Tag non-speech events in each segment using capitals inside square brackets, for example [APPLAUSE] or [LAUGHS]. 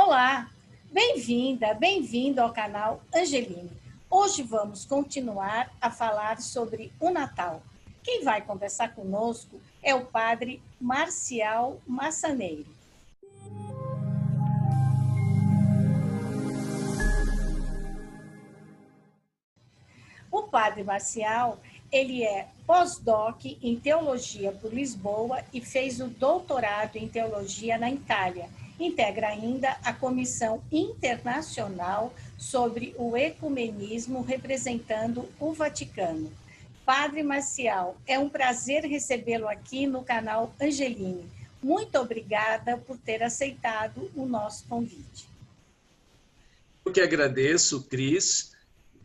Olá, bem-vinda, bem-vindo ao canal Angeline. Hoje vamos continuar a falar sobre o Natal. Quem vai conversar conosco é o padre Marcial Massaneiro. O padre Marcial, ele é pós-doc em teologia por Lisboa e fez o doutorado em teologia na Itália. Integra ainda a Comissão Internacional sobre o Ecumenismo, representando o Vaticano. Padre Marcial, é um prazer recebê-lo aqui no canal Angeline. Muito obrigada por ter aceitado o nosso convite. Eu que agradeço, Cris,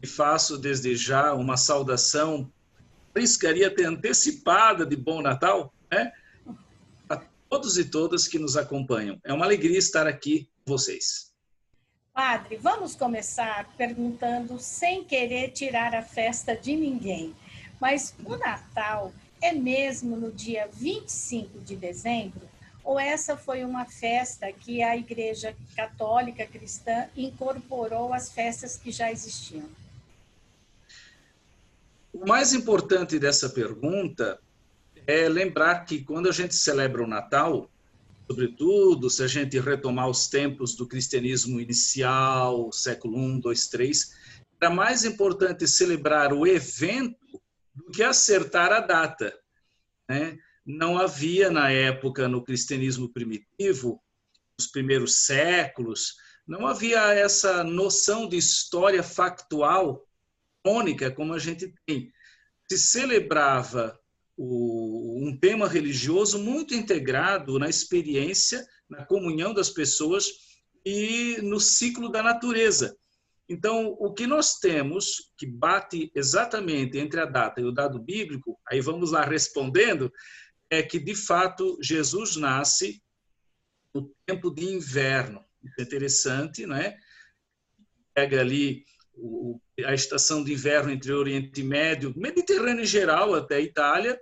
e faço desde já uma saudação arriscaria ter antecipada de Bom Natal, né? Todos e todas que nos acompanham. É uma alegria estar aqui com vocês. Padre, vamos começar perguntando sem querer tirar a festa de ninguém. Mas o Natal é mesmo no dia 25 de dezembro? Ou essa foi uma festa que a Igreja Católica Cristã incorporou às festas que já existiam? O mais importante dessa pergunta é lembrar que quando a gente celebra o Natal, sobretudo se a gente retomar os tempos do cristianismo inicial, século I, II, III, era mais importante celebrar o evento do que acertar a data. Né? Não havia, na época, no cristianismo primitivo, nos primeiros séculos, não havia essa noção de história factual crônica como a gente tem. Se celebrava o, um tema religioso muito integrado na experiência, na comunhão das pessoas e no ciclo da natureza. Então, o que nós temos que bate exatamente entre a data e o dado bíblico, aí vamos lá respondendo, é que de fato Jesus nasce no tempo de inverno. Isso é interessante, não é? Pega ali o, a estação de inverno entre o Oriente Médio, Mediterrâneo em geral, até a Itália,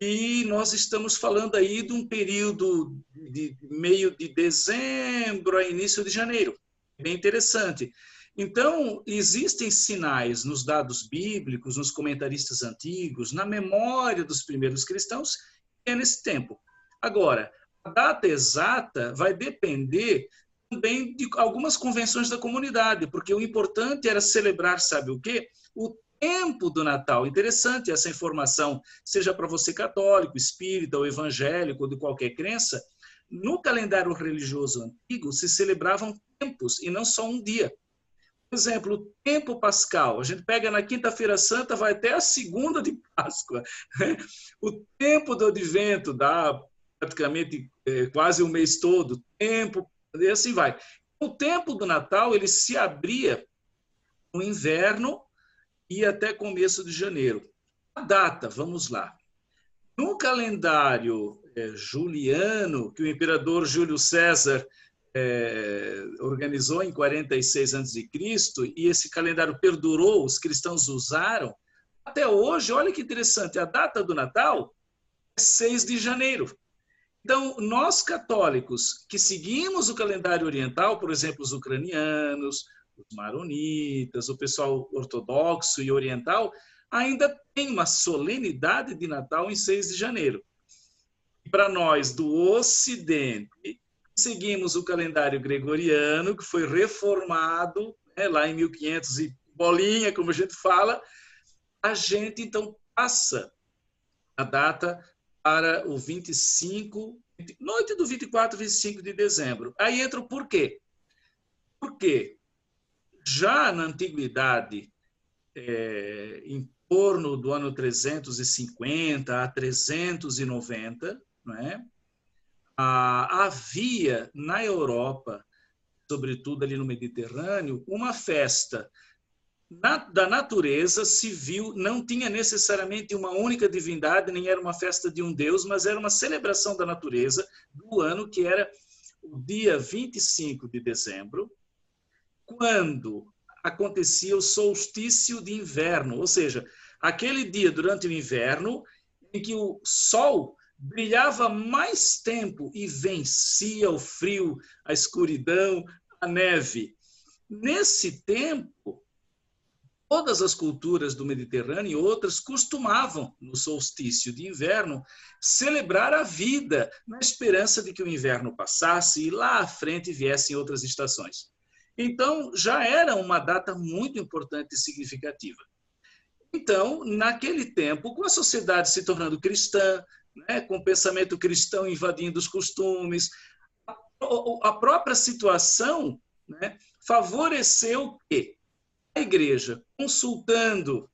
e nós estamos falando aí de um período de meio de dezembro a início de janeiro. Bem interessante. Então, existem sinais nos dados bíblicos, nos comentaristas antigos, na memória dos primeiros cristãos, é nesse tempo. Agora, a data exata vai depender também de algumas convenções da comunidade, porque o importante era celebrar, sabe o quê? O tempo do Natal. Interessante essa informação, seja para você católico, espírita ou evangélico, ou de qualquer crença. No calendário religioso antigo se celebravam tempos e não só um dia. Por exemplo, o tempo pascal. A gente pega na quinta-feira santa, vai até a segunda de Páscoa. [LAUGHS] O tempo do advento dá praticamente é, quase o mês todo. Tempo e assim vai. O tempo do Natal ele se abria no inverno e até começo de janeiro. A data, vamos lá. No calendário é, juliano, que o imperador Júlio César é, organizou em 46 a.C., e esse calendário perdurou, os cristãos usaram, até hoje, olha que interessante, a data do Natal é 6 de janeiro. Então, nós católicos que seguimos o calendário oriental, por exemplo, os ucranianos, os maronitas, o pessoal ortodoxo e oriental, ainda tem uma solenidade de Natal em 6 de janeiro. Para nós do Ocidente, seguimos o calendário gregoriano, que foi reformado né, lá em 1500 e bolinha, como a gente fala, a gente então passa a data para o 25, noite do 24, 25 de dezembro. Aí entra o porquê. Porque já na antiguidade, é, em torno do ano 350 a 390, não é? Ah, havia na Europa, sobretudo ali no Mediterrâneo, uma festa na, da natureza civil não tinha necessariamente uma única divindade, nem era uma festa de um deus, mas era uma celebração da natureza do ano, que era o dia 25 de dezembro, quando acontecia o solstício de inverno, ou seja, aquele dia durante o inverno em que o sol brilhava mais tempo e vencia o frio, a escuridão, a neve. Nesse tempo, todas as culturas do Mediterrâneo e outras costumavam, no solstício de inverno, celebrar a vida, na esperança de que o inverno passasse e lá à frente viessem outras estações. Então, já era uma data muito importante e significativa. Então, naquele tempo, com a sociedade se tornando cristã, né, com o pensamento cristão invadindo os costumes, a própria situação né, favoreceu que a igreja, consultando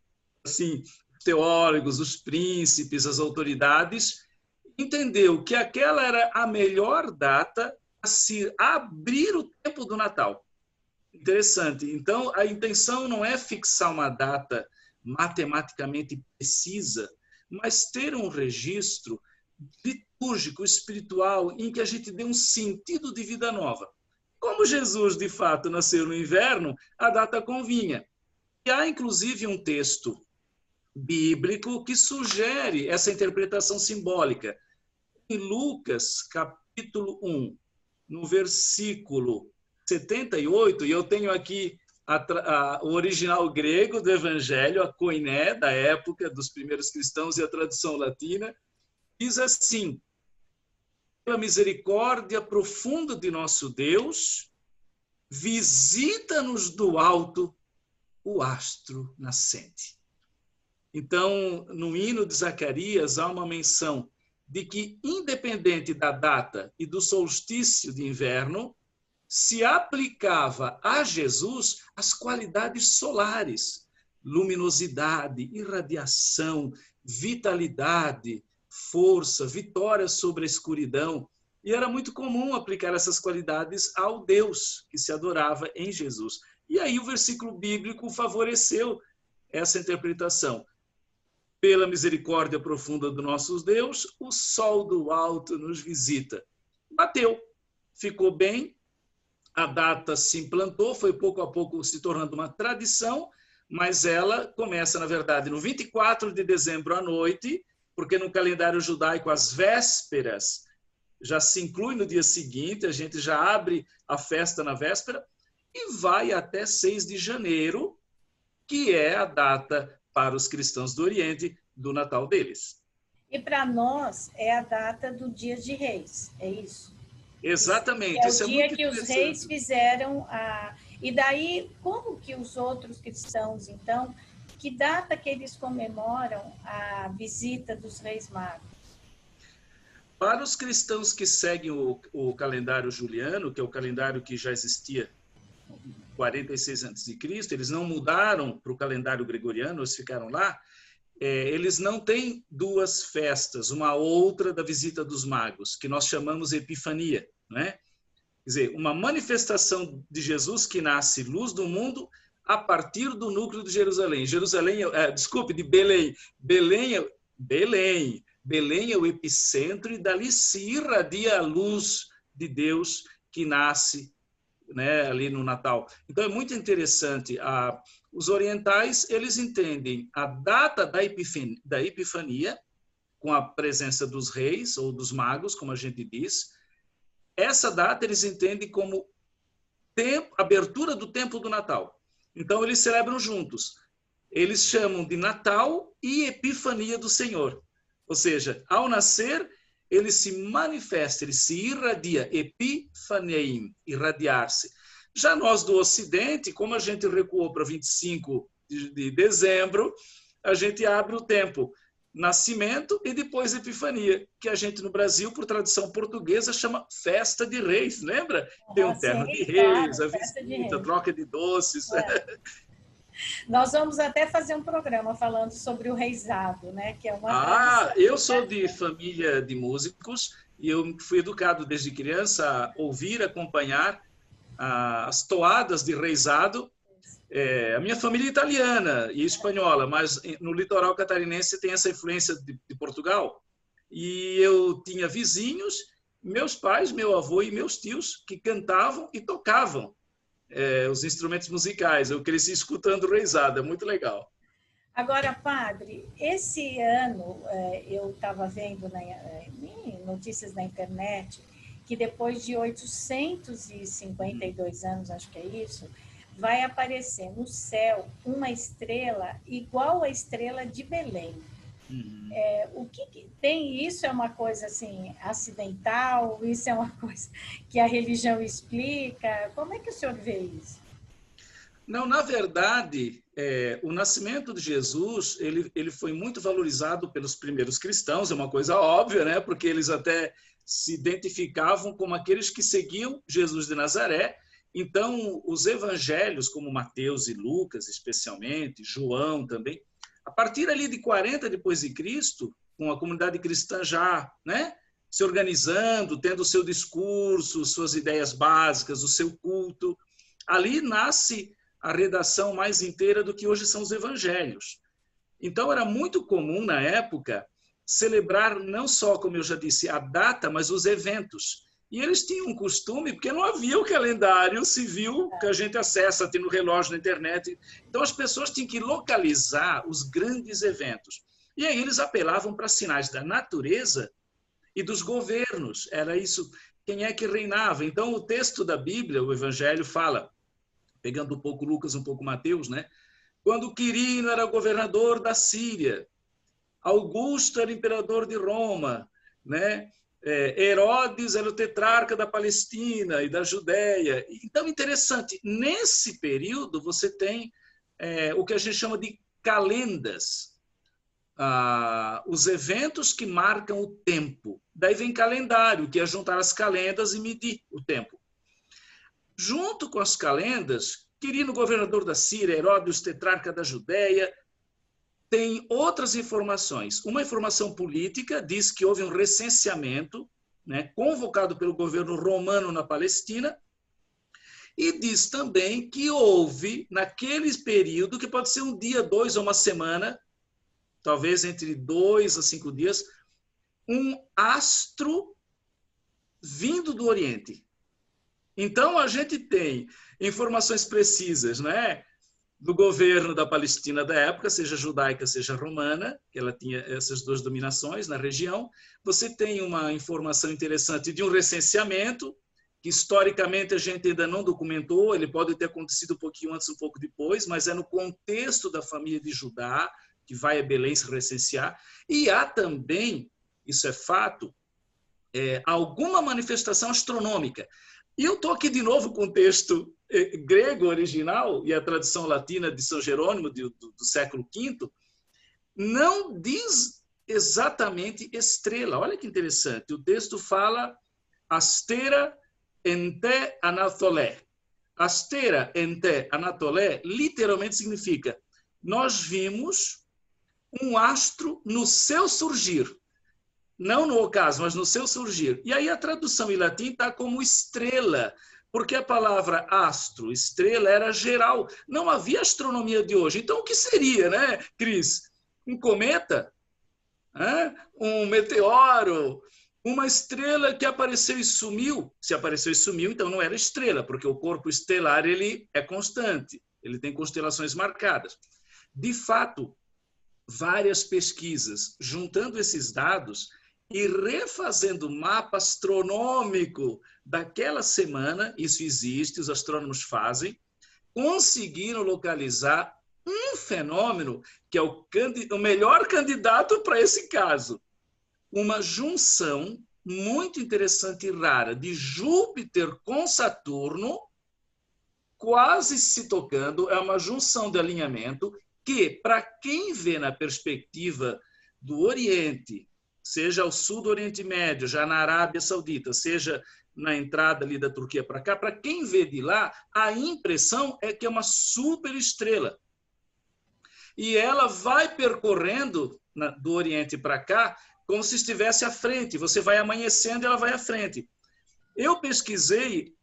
assim, os teólogos, os príncipes, as autoridades, entendeu que aquela era a melhor data a se abrir o tempo do Natal. Interessante. Então, a intenção não é fixar uma data matematicamente precisa, mas ter um registro litúrgico, espiritual, em que a gente dê um sentido de vida nova. Como Jesus, de fato, nasceu no inverno, a data convinha. E há, inclusive, um texto bíblico que sugere essa interpretação simbólica. Em Lucas, capítulo 1, no versículo 78, e eu tenho aqui a, a, o original grego do evangelho, a koiné, da época dos primeiros cristãos e a tradução latina, diz assim: pela misericórdia profunda de nosso Deus, visita-nos do alto o astro nascente. Então, no hino de Zacarias, há uma menção de que, independente da data e do solstício de inverno, se aplicava a Jesus as qualidades solares, luminosidade, irradiação, vitalidade, força, vitória sobre a escuridão. E era muito comum aplicar essas qualidades ao Deus que se adorava em Jesus. E aí o versículo bíblico favoreceu essa interpretação. Pela misericórdia profunda do nosso Deus, o sol do alto nos visita. Bateu, ficou bem, a data se implantou, foi pouco a pouco se tornando uma tradição, mas ela começa, na verdade, no 24 de dezembro à noite porque no calendário judaico as vésperas já se inclui no dia seguinte, a gente já abre a festa na véspera e vai até 6 de janeiro, que é a data para os cristãos do Oriente do Natal deles. E para nós é a data do Dia de Reis, é isso? Exatamente. É o é dia é que os reis fizeram a. E daí, como que os outros cristãos, então, que data que eles comemoram a visita dos Reis Magos? Para os cristãos que seguem o, o calendário juliano, que é o calendário que já existia 46 a.C., eles não mudaram para o calendário gregoriano, eles ficaram lá, é, eles não têm duas festas, uma outra da visita dos magos, que nós chamamos Epifania, né? Quer dizer, uma manifestação de Jesus que nasce luz do mundo a partir do núcleo de Jerusalém. Jerusalém, é, desculpe, de Belém. Belém é, Belém. Belém é o epicentro e dali se irradia a luz de Deus que nasce né, ali no Natal. Então é muito interessante. Os orientais eles entendem a data da epifania, da epifania com a presença dos reis ou dos magos, como a gente diz. Essa data eles entendem como tempo, abertura do tempo do Natal. Então, eles celebram juntos. Eles chamam de Natal e Epifania do Senhor. Ou seja, ao nascer, ele se manifesta, ele se irradia, epifaneim, irradiar-se. Já nós do Ocidente, como a gente recuou para 25 de, de dezembro, a gente abre o tempo nascimento e depois epifania, que a gente no Brasil, por tradição portuguesa, chama festa de reis, lembra? Tem um terno de reis, a visita, troca de doces. É. [LAUGHS] Nós vamos até fazer um programa falando sobre o reisado, né? Que é uma ah, eu sou de família de músicos e eu fui educado desde criança a ouvir, acompanhar ah, as toadas de reisado é, a minha família é italiana e espanhola, mas no litoral catarinense tem essa influência de, de Portugal. E eu tinha vizinhos, meus pais, meu avô e meus tios que cantavam e tocavam é, os instrumentos musicais. Eu cresci escutando reisada, muito legal. Agora, padre, esse ano é, eu estava vendo na, é, em notícias na internet que depois de 852 anos, acho que é isso, vai aparecer no céu uma estrela igual à estrela de Belém. Uhum. É, o que, que, tem isso é uma coisa assim acidental? Isso é uma [LAUGHS] coisa que a religião explica? Como é que o senhor vê isso? Não, na verdade, é, o nascimento de Jesus ele, ele foi muito valorizado pelos primeiros cristãos, é uma coisa óbvia, né? Porque eles até se identificavam como aqueles que seguiam Jesus de Nazaré. Então, os evangelhos, como Mateus e Lucas, especialmente, João também, a partir ali de 40 depois de Cristo, com a comunidade cristã já, né, se organizando, tendo o seu discurso, suas ideias básicas, o seu culto, ali nasce a redação mais inteira do que hoje são os evangelhos. Então era muito comum na época celebrar não só, como eu já disse, a data, mas os eventos. E eles tinham um costume, porque não havia o calendário civil que a gente acessa, tem no relógio na internet. Então as pessoas tinham que localizar os grandes eventos. E aí eles apelavam para sinais da natureza e dos governos. Era isso, quem é que reinava. Então o texto da Bíblia, o Evangelho, fala, pegando um pouco Lucas, um pouco Mateus, né? Quando Quirino era governador da Síria, Augusto era imperador de Roma, né? É, Herodes era o tetrarca da Palestina e da Judéia. Então, interessante, nesse período você tem é, o que a gente chama de calendas, ah, os eventos que marcam o tempo. Daí vem calendário, que é juntar as calendas e medir o tempo. Junto com as calendas, Quirino, governador da Síria, Herodes, tetrarca da Judéia, tem outras informações. Uma informação política diz que houve um recenseamento né, convocado pelo governo romano na Palestina, e diz também que houve, naquele período, que pode ser um dia, dois ou uma semana, talvez entre dois a cinco dias, um astro vindo do Oriente. Então, a gente tem informações precisas, né? Do governo da Palestina da época, seja judaica, seja romana, que ela tinha essas duas dominações na região. Você tem uma informação interessante de um recenseamento, que historicamente a gente ainda não documentou, ele pode ter acontecido um pouquinho antes, um pouco depois, mas é no contexto da família de Judá, que vai a Belém se recensear. E há também, isso é fato, é, alguma manifestação astronômica. E eu estou aqui de novo com o texto grego original e a tradução latina de São Jerônimo do, do, do século V, não diz exatamente estrela. Olha que interessante. O texto fala astera ente anatolé. Astera ente anatolé literalmente significa nós vimos um astro no seu surgir não no ocaso, mas no seu surgir. E aí a tradução em latim está como estrela, porque a palavra astro, estrela, era geral. Não havia astronomia de hoje. Então, o que seria, né, Cris? Um cometa? Um meteoro? Uma estrela que apareceu e sumiu? Se apareceu e sumiu, então não era estrela, porque o corpo estelar ele é constante, ele tem constelações marcadas. De fato, várias pesquisas, juntando esses dados, e refazendo o mapa astronômico daquela semana, isso existe, os astrônomos fazem, conseguiram localizar um fenômeno que é o, o melhor candidato para esse caso. Uma junção muito interessante e rara de Júpiter com Saturno, quase se tocando, é uma junção de alinhamento que, para quem vê na perspectiva do Oriente seja ao sul do Oriente Médio, já na Arábia Saudita, seja na entrada ali da Turquia para cá, para quem vê de lá, a impressão é que é uma super estrela. E ela vai percorrendo na, do Oriente para cá como se estivesse à frente. Você vai amanhecendo e ela vai à frente. Eu pesquisei,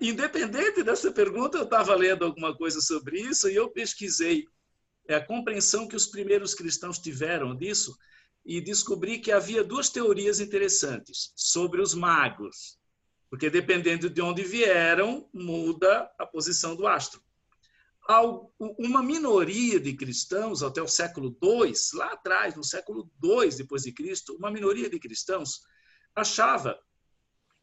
independente dessa pergunta, eu estava lendo alguma coisa sobre isso e eu pesquisei é a compreensão que os primeiros cristãos tiveram disso e descobri que havia duas teorias interessantes sobre os magos, porque dependendo de onde vieram, muda a posição do astro. uma minoria de cristãos até o século II, lá atrás, no século II depois de Cristo, uma minoria de cristãos achava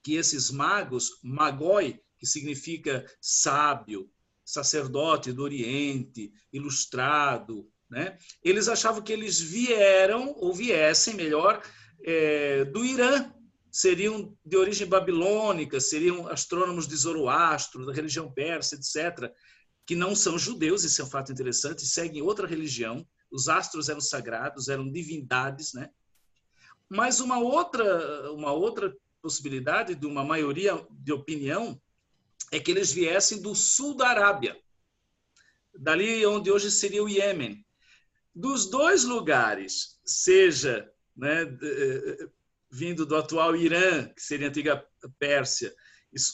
que esses magos, magoi, que significa sábio, sacerdote do Oriente, ilustrado, né? Eles achavam que eles vieram ou viessem, melhor, é, do Irã, seriam de origem babilônica, seriam astrônomos de Zoroastro, da religião persa, etc que não são judeus, isso é um fato interessante, seguem outra religião. Os astros eram sagrados, eram divindades, né? Mas uma outra, uma outra possibilidade de uma maioria de opinião é que eles viessem do sul da Arábia, dali onde hoje seria o Iêmen. Dos dois lugares, seja né, eh, vindo do atual Irã, que seria a antiga Pérsia,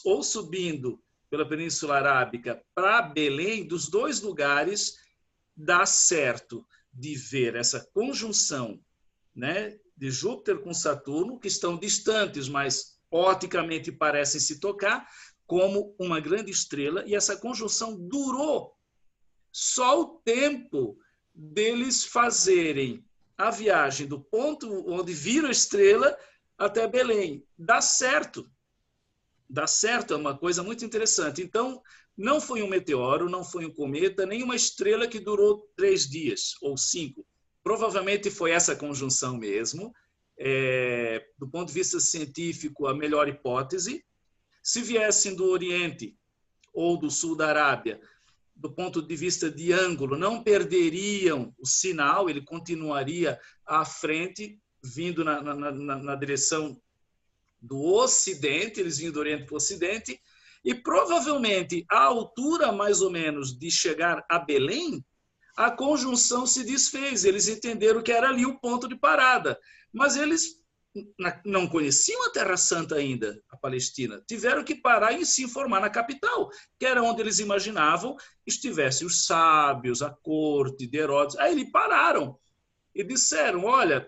ou subindo pela Península Arábica para Belém, dos dois lugares, dá certo de ver essa conjunção né, de Júpiter com Saturno, que estão distantes, mas oticamente parecem se tocar, como uma grande estrela, e essa conjunção durou só o tempo deles fazerem a viagem do ponto onde viram a estrela até Belém. Dá certo dá certo, é uma coisa muito interessante. Então, não foi um meteoro, não foi um cometa, nem uma estrela que durou três dias ou cinco. Provavelmente foi essa conjunção mesmo. É, do ponto de vista científico, a melhor hipótese. Se viessem do Oriente ou do Sul da Arábia, do ponto de vista de ângulo, não perderiam o sinal, ele continuaria à frente, vindo na, na, na, na direção do Ocidente, eles vinham do Oriente para o Ocidente, e provavelmente a altura mais ou menos de chegar a Belém, a conjunção se desfez. Eles entenderam que era ali o ponto de parada, mas eles não conheciam a Terra Santa ainda, a Palestina. Tiveram que parar e se informar na capital, que era onde eles imaginavam estivessem os sábios, a corte de Herodes. Aí eles pararam e disseram: Olha,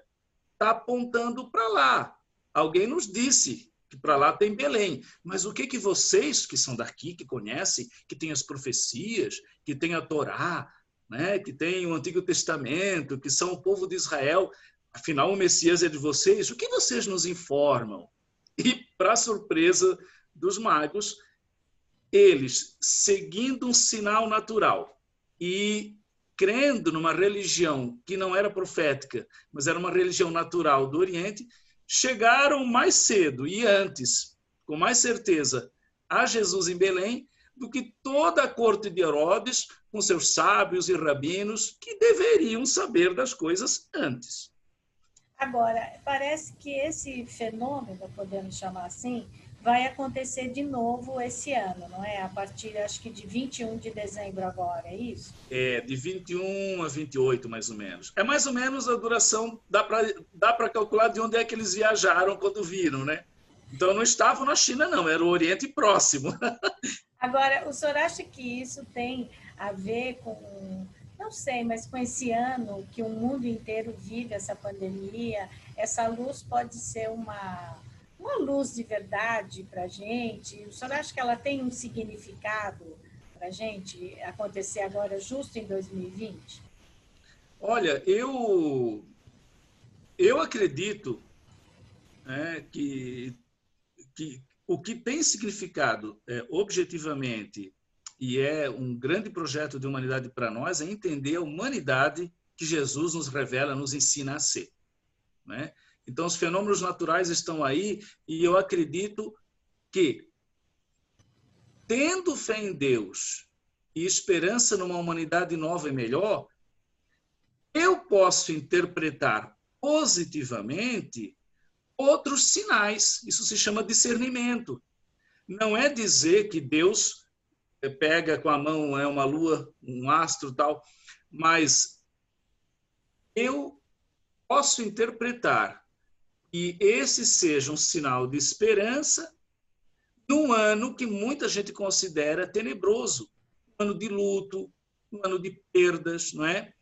está apontando para lá. Alguém nos disse que para lá tem Belém. Mas o que que vocês que são daqui, que conhecem, que têm as profecias, que têm a Torá, né, que têm o Antigo Testamento, que são o povo de Israel, afinal o Messias é de vocês, o que vocês nos informam? E para surpresa dos magos, eles seguindo um sinal natural e crendo numa religião que não era profética, mas era uma religião natural do Oriente, chegaram mais cedo e antes, com mais certeza, a Jesus em Belém do que toda a corte de Herodes, com seus sábios e rabinos, que deveriam saber das coisas antes. Agora, parece que esse fenômeno, podemos chamar assim, vai acontecer de novo esse ano, não é? A partir, acho que de 21 de dezembro agora, é isso? É, de 21 a 28, mais ou menos. É mais ou menos a duração, dá para dá calcular de onde é que eles viajaram quando viram, né? Então, não estavam na China, não, era o Oriente Próximo. [LAUGHS] Agora, o senhor acha que isso tem a ver com, não sei, mas com esse ano que o mundo inteiro vive essa pandemia, essa luz pode ser uma uma luz de verdade para a gente? O senhor acha que ela tem um significado para a gente acontecer agora, justo em 2020? Olha, eu, eu acredito né, que, que o que tem significado é, objetivamente e é um grande projeto de humanidade para nós é entender a humanidade que Jesus nos revela, nos ensina a ser. Né? Então, os fenômenos naturais estão aí e eu acredito que, tendo fé em Deus e esperança numa humanidade nova e melhor, eu posso interpretar positivamente outros sinais. Isso se chama discernimento. Não é dizer que Deus pega com a mão é uma lua, um astro tal, mas eu posso interpretar que esse seja um sinal de esperança num ano que muita gente considera tenebroso, um ano de luto, um ano de perdas, não é?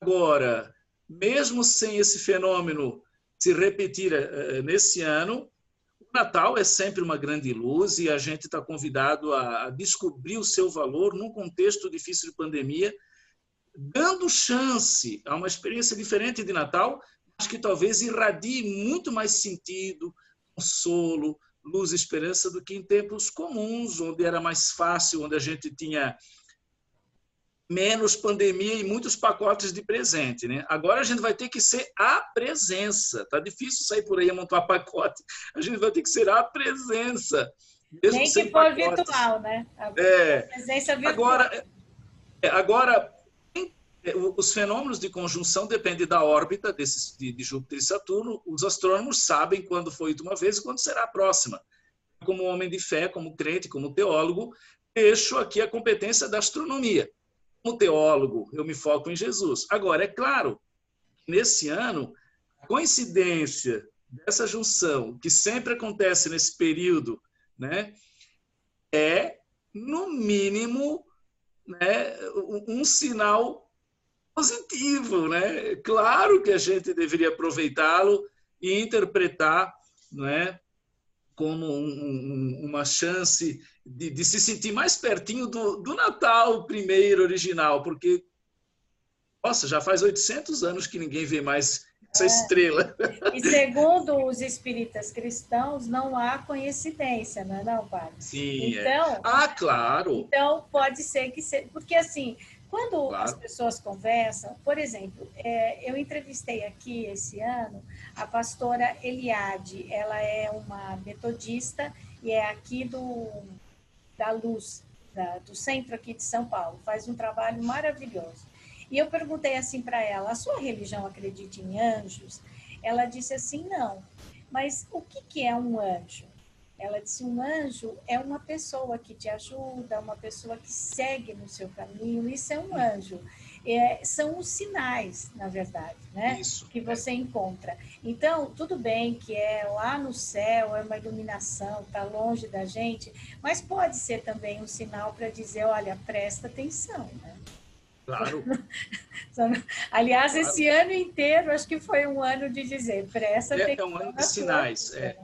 Agora, mesmo sem esse fenômeno se repetir uh, nesse ano, Natal é sempre uma grande luz e a gente está convidado a descobrir o seu valor num contexto difícil de pandemia, dando chance a uma experiência diferente de Natal, mas que talvez irradie muito mais sentido, consolo, luz e esperança do que em tempos comuns, onde era mais fácil, onde a gente tinha menos pandemia e muitos pacotes de presente, né? Agora a gente vai ter que ser a presença. Tá difícil sair por aí e montar pacote. A gente vai ter que ser a presença. Mesmo Nem que for virtual, né? A é. presença virtual. Agora, é, agora é, os fenômenos de conjunção dependem da órbita desses, de, de Júpiter e Saturno. Os astrônomos sabem quando foi uma vez e quando será a próxima. Como homem de fé, como crente, como teólogo, deixo aqui a competência da astronomia como teólogo, eu me foco em Jesus. Agora, é claro, nesse ano, a coincidência dessa junção, que sempre acontece nesse período, né, é, no mínimo, né, um sinal positivo. Né? Claro que a gente deveria aproveitá-lo e interpretar né, como um, um, uma chance de, de, se sentir mais pertinho do, do Natal primeiro original, porque, nossa, já faz 800 anos que ninguém vê mais essa é. estrela. E segundo os espíritas cristãos, não há coincidência, não é não, padre? Sim. É. Então, é. Ah, claro. Então, pode ser que... Se... Porque, assim, quando claro. as pessoas conversam, por exemplo, é, eu entrevistei aqui esse ano a pastora Eliade, ela é uma metodista e é aqui do da Luz, da, do centro aqui de São Paulo, faz um trabalho maravilhoso. E eu perguntei assim para ela: a sua religião acredita em anjos? Ela disse assim: não. Mas o que, que é um anjo? Ela disse: um anjo é uma pessoa que te ajuda, uma pessoa que segue no seu caminho. Isso é um anjo. É, são os sinais, na verdade, né? Isso, que você é. encontra. Então, tudo bem que é lá no céu, é uma iluminação, está longe da gente, mas pode ser também um sinal para dizer: olha, presta atenção, né? Claro. [LAUGHS] Aliás, claro. esse ano inteiro, acho que foi um ano de dizer, presta é, atenção. É um ano de sinais, é. É,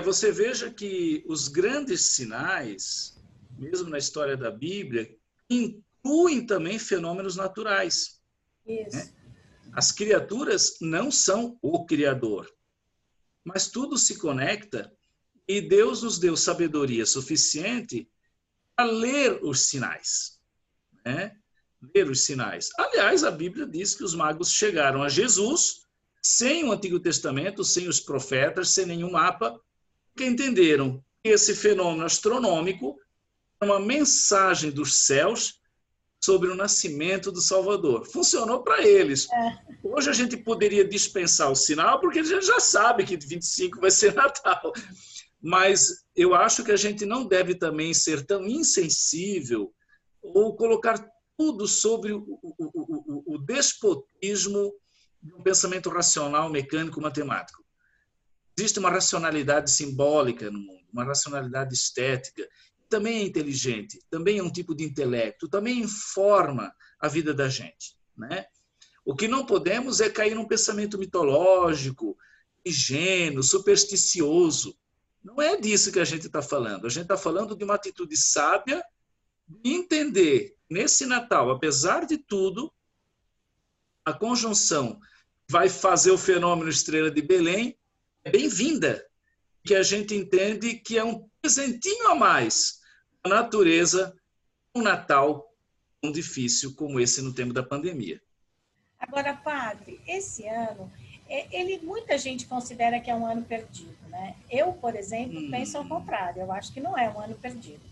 você veja que os grandes sinais, mesmo na história da Bíblia, incluem também fenômenos naturais. Isso. Né? As criaturas não são o Criador, mas tudo se conecta e Deus nos deu sabedoria suficiente para ler os sinais. Né? Ler os sinais. Aliás, a Bíblia diz que os magos chegaram a Jesus sem o Antigo Testamento, sem os profetas, sem nenhum mapa, que entenderam que esse fenômeno astronômico é uma mensagem dos céus sobre o nascimento do Salvador. Funcionou para eles. É. Hoje a gente poderia dispensar o sinal, porque a gente já sabe que 25 vai ser [LAUGHS] Natal. Mas eu acho que a gente não deve também ser tão insensível ou colocar tudo sobre o, o, o, o despotismo do pensamento racional, mecânico, matemático existe uma racionalidade simbólica no mundo, uma racionalidade estética. Também é inteligente, também é um tipo de intelecto, também informa a vida da gente. Né? O que não podemos é cair num pensamento mitológico, ingênuo, supersticioso. Não é disso que a gente está falando. A gente está falando de uma atitude sábia de entender nesse Natal, apesar de tudo, a conjunção vai fazer o fenômeno Estrela de Belém é bem-vinda, que a gente entende que é um presentinho a mais da natureza, um Natal tão difícil como esse no tempo da pandemia. Agora, padre, esse ano, é, ele muita gente considera que é um ano perdido, né? Eu, por exemplo, hum. penso ao contrário. Eu acho que não é um ano perdido.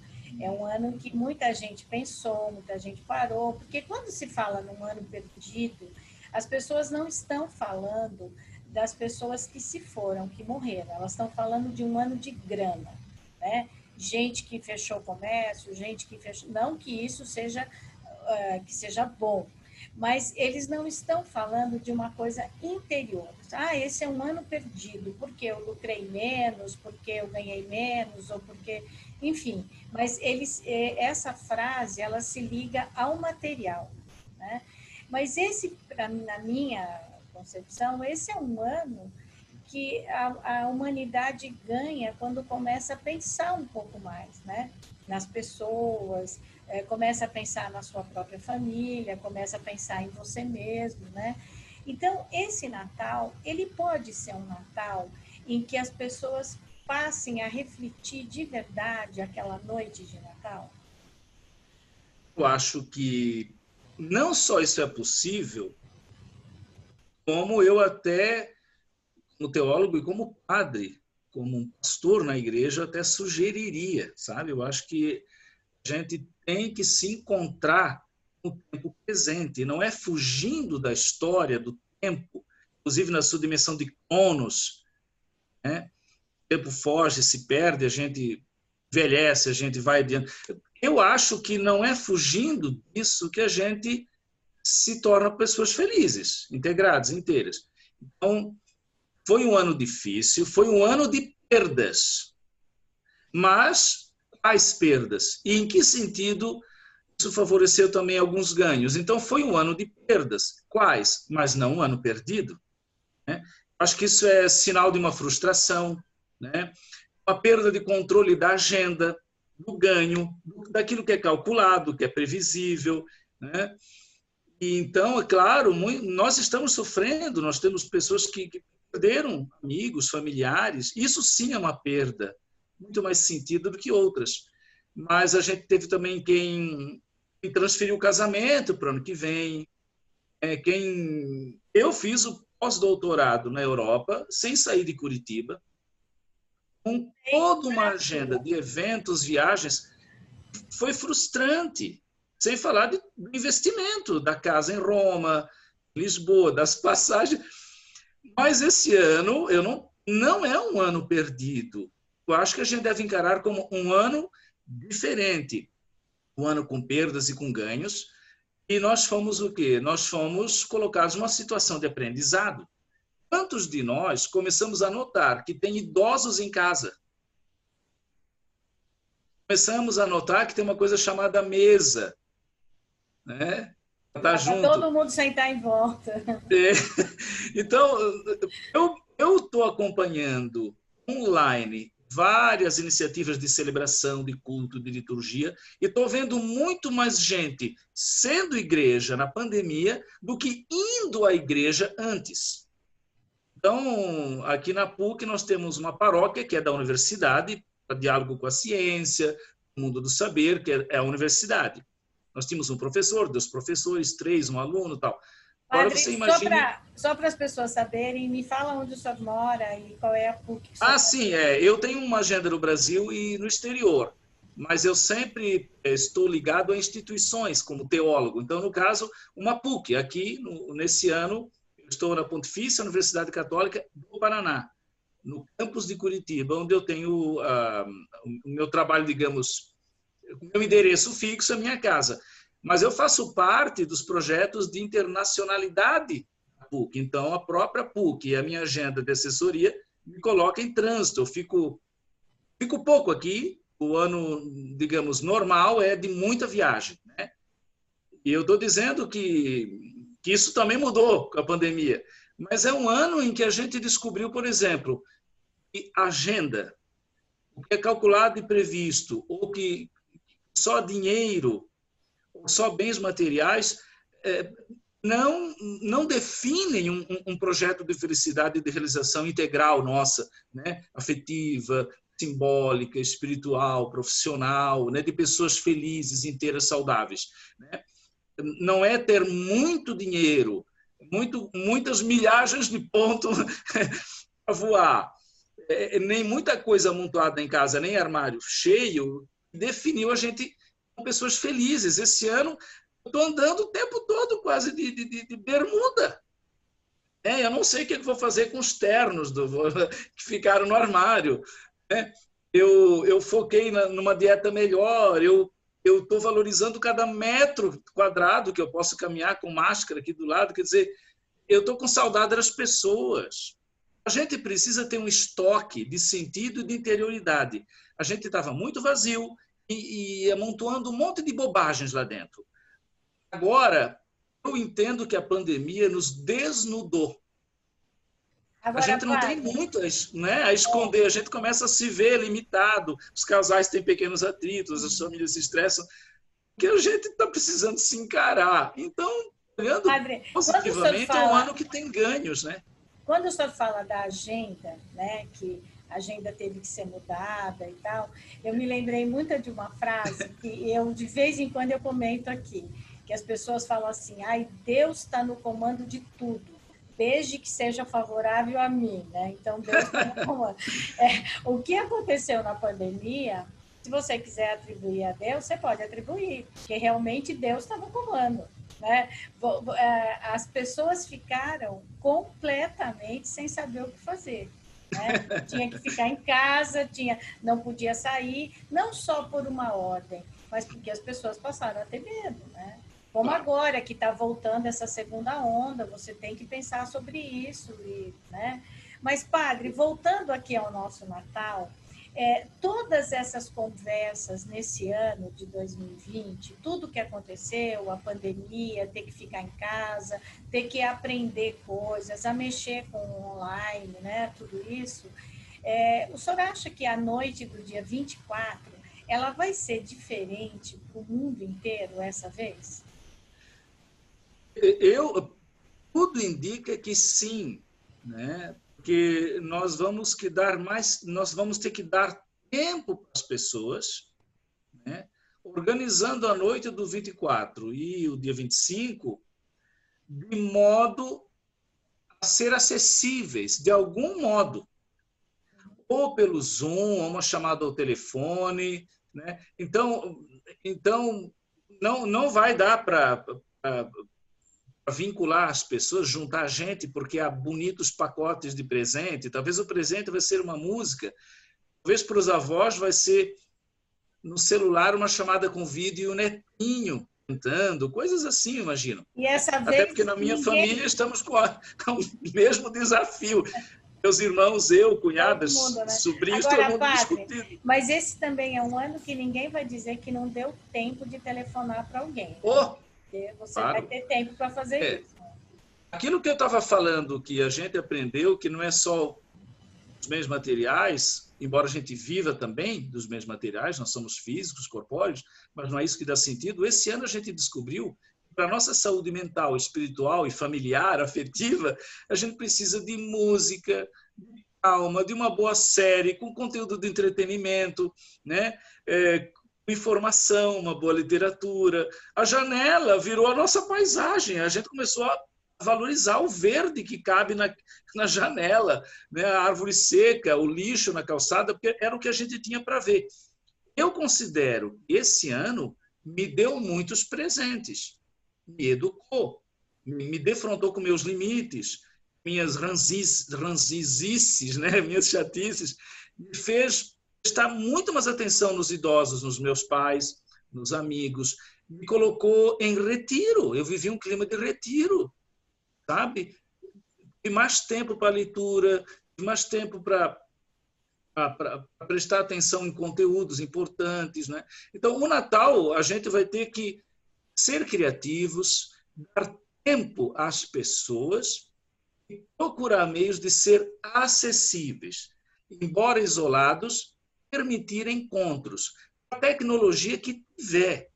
É um ano que muita gente pensou, muita gente parou, porque quando se fala num ano perdido, as pessoas não estão falando das pessoas que se foram, que morreram. Elas estão falando de um ano de grana, né? Gente que fechou comércio, gente que fechou. Não que isso seja uh, que seja bom, mas eles não estão falando de uma coisa interior. Ah, esse é um ano perdido, porque eu lucrei menos, porque eu ganhei menos, ou porque, enfim. Mas eles, eh, essa frase, ela se liga ao material, né? Mas esse, na minha concepção, esse é um ano que a, a, humanidade ganha quando começa a pensar um pouco mais, né? Nas pessoas, é, começa a pensar na sua própria família, começa a pensar em você mesmo, né? Então, esse Natal, ele pode ser um Natal em que as pessoas passem a refletir de verdade aquela noite de Natal? Eu acho que não só isso é possível, como eu até, como teólogo e como padre, como um pastor na igreja, até sugeriria, sabe? Eu acho que a gente tem que se encontrar no tempo presente, não é fugindo da história, do tempo, inclusive na sua dimensão de cronos, né? O tempo foge, se perde, a gente envelhece, a gente vai adiante. Eu acho que não é fugindo disso que a gente se torna pessoas felizes, integradas, inteiras. Então, foi um ano difícil, foi um ano de perdas. Mas quais perdas? E em que sentido isso favoreceu também alguns ganhos? Então, foi um ano de perdas. Quais? Mas não um ano perdido. Né? Acho que isso é sinal de uma frustração, né? uma perda de controle da agenda, do ganho, daquilo que é calculado, que é previsível. Né? Então, é claro, nós estamos sofrendo, nós temos pessoas que, que perderam amigos, familiares. Isso sim é uma perda, muito mais sentido do que outras. Mas a gente teve também quem, quem transferiu o casamento para o ano que vem. É, quem eu fiz o pós-doutorado na Europa sem sair de Curitiba, com toda uma agenda de eventos, viagens, foi frustrante. Sem falar do investimento da casa em Roma, Lisboa, das passagens. Mas esse ano eu não, não é um ano perdido. Eu acho que a gente deve encarar como um ano diferente, um ano com perdas e com ganhos. E nós fomos o quê? Nós fomos colocados numa situação de aprendizado. Quantos de nós começamos a notar que tem idosos em casa? Começamos a notar que tem uma coisa chamada mesa, né? Tá junto. todo mundo sentar em volta. É. [LAUGHS] Então, eu eu estou acompanhando online várias iniciativas de celebração, de culto, de liturgia, e estou vendo muito mais gente sendo igreja na pandemia do que indo à igreja antes. Então, aqui na PUC, nós temos uma paróquia que é da universidade, para diálogo com a ciência, o mundo do saber, que é a universidade. Nós tínhamos um professor, dois professores, três, um aluno tal. Agora Padre, você imagina... Só para as pessoas saberem, me fala onde o senhor mora e qual é a PUC. ah, sim, é. Eu tenho uma agenda no Brasil e no exterior, mas eu sempre eh, estou ligado a instituições como teólogo. Então, no caso, uma PUC. Aqui, no, nesse ano, estou na Pontifícia Universidade Católica do Paraná, no campus de Curitiba, onde eu tenho uh, o meu trabalho, digamos, o meu endereço fixo, a minha casa. Mas eu faço parte dos projetos de internacionalidade da PUC. Então, a própria PUC e a minha agenda de assessoria me coloca em trânsito. Eu fico, fico pouco aqui. O ano, digamos, normal é de muita viagem. Né? E eu estou dizendo que que isso também mudou com a pandemia. Mas é um ano em que a gente descobriu, por exemplo, que agenda, o que é calculado e previsto, ou que só dinheiro, só bens materiais, é, não, não definem um, um, projeto de felicidade e de realização integral nossa, né? afetiva, simbólica, espiritual, profissional, né? de pessoas felizes, inteiras, saudáveis. Né? não é ter muito dinheiro, muito, muitas milhagens de pontos [LAUGHS] para voar, é, nem muita coisa amontoada em casa, nem armário cheio, definiu a gente com pessoas felizes. Esse ano, estou andando o tempo todo quase de, de, de bermuda. É, eu não sei o que vou fazer com os ternos do, [LAUGHS] que ficaram no armário. Né? Eu, eu foquei na, numa dieta melhor, eu eu estou valorizando cada metro quadrado que eu posso caminhar com máscara aqui do lado. Quer dizer, eu estou com saudade das pessoas. A gente precisa ter um estoque de sentido e de interioridade. A gente estava muito vazio e, e amontoando um monte de bobagens lá dentro. Agora, eu entendo que a pandemia nos desnudou. Agora, a gente não tem muito né, a esconder, a gente começa a se ver limitado, os casais têm pequenos atritos, as famílias se estressam, que a gente está precisando se encarar. Então, olhando Padre, positivamente, fala, é um ano que tem ganhos, né? Quando o senhor fala da agenda, né, que a agenda teve que ser mudada e tal, eu me lembrei muito de uma frase que eu, de vez em quando, eu comento aqui, que as pessoas falam assim, ai, Deus está no comando de tudo desde que seja favorável a mim, né? Então, Deus comando. [LAUGHS] É, o que aconteceu na pandemia, se você quiser atribuir a Deus, você pode atribuir, porque realmente Deus está no comando. Né? É, as pessoas ficaram completamente sem saber o que fazer. Né? Tinha que ficar em casa, tinha, não podia sair, não só por uma ordem, mas porque as pessoas passaram a ter medo. Né? Como agora que está voltando essa segunda onda, você tem que pensar sobre isso. E, né? Mas, padre, voltando aqui ao nosso Natal, é, todas essas conversas nesse ano de 2020, tudo que aconteceu, a pandemia, ter que ficar em casa, ter que aprender coisas, a mexer com o online, né, tudo isso, é, o senhor acha que a noite do dia 24 ela vai ser diferente para o mundo inteiro essa vez? Eu, tudo indica que sim, né? Porque nós vamos que dar mais, nós vamos ter que dar tempo para as pessoas, né? organizando a noite do 24 e o dia 25 de modo a ser acessíveis de algum modo, ou pelo Zoom, ou uma chamada ao telefone, né? Então, então não não vai dar para vincular as pessoas, juntar gente, porque há bonitos pacotes de presente. Talvez o presente vai ser uma música, talvez para os avós vai ser no celular uma chamada com vídeo e o netinho cantando, coisas assim, imagino. E essa Até vez, porque na minha ninguém... família estamos com, a, [LAUGHS] com, o mesmo desafio. Meus irmãos, eu, cunhadas, todo mundo, né? sobrinhos, Agora, todo mundo padre, discutindo. Mas esse também é um ano que ninguém vai dizer que não deu tempo de telefonar para alguém. Oh, porque você claro. vai ter tempo para fazer é. isso. Aquilo que eu estava falando, que a gente aprendeu que não é só os meios materiais, embora a gente viva também dos meios materiais, nós somos físicos, corpóreos, mas não é isso que dá sentido. Esse ano a gente descobriu que para a nossa saúde mental, espiritual e familiar, [LAUGHS] afetiva, a gente precisa de música, de calma, de uma boa série, com conteúdo de entretenimento, né? É, informação, uma boa literatura. A janela virou a nossa paisagem. A gente começou a valorizar o verde que cabe na, na janela, né? a árvore seca, o lixo na calçada, porque era o que a gente tinha para ver. Eu considero que esse ano me deu muitos presentes, me educou, me defrontou com meus limites, minhas ranziz, ranzizices, né? [LAUGHS] minhas chatices, me fez prestar muito mais atenção nos idosos, nos meus pais, nos amigos. Me colocou em retiro. Eu vivi um clima de retiro, sabe? E mais tempo para leitura, mais tempo para para prestar atenção em conteúdos importantes, né? Então, o Natal a gente vai ter que ser criativos, dar tempo às pessoas e procurar meios de ser acessíveis, embora isolados, permitir encontros. A tecnologia que tiver.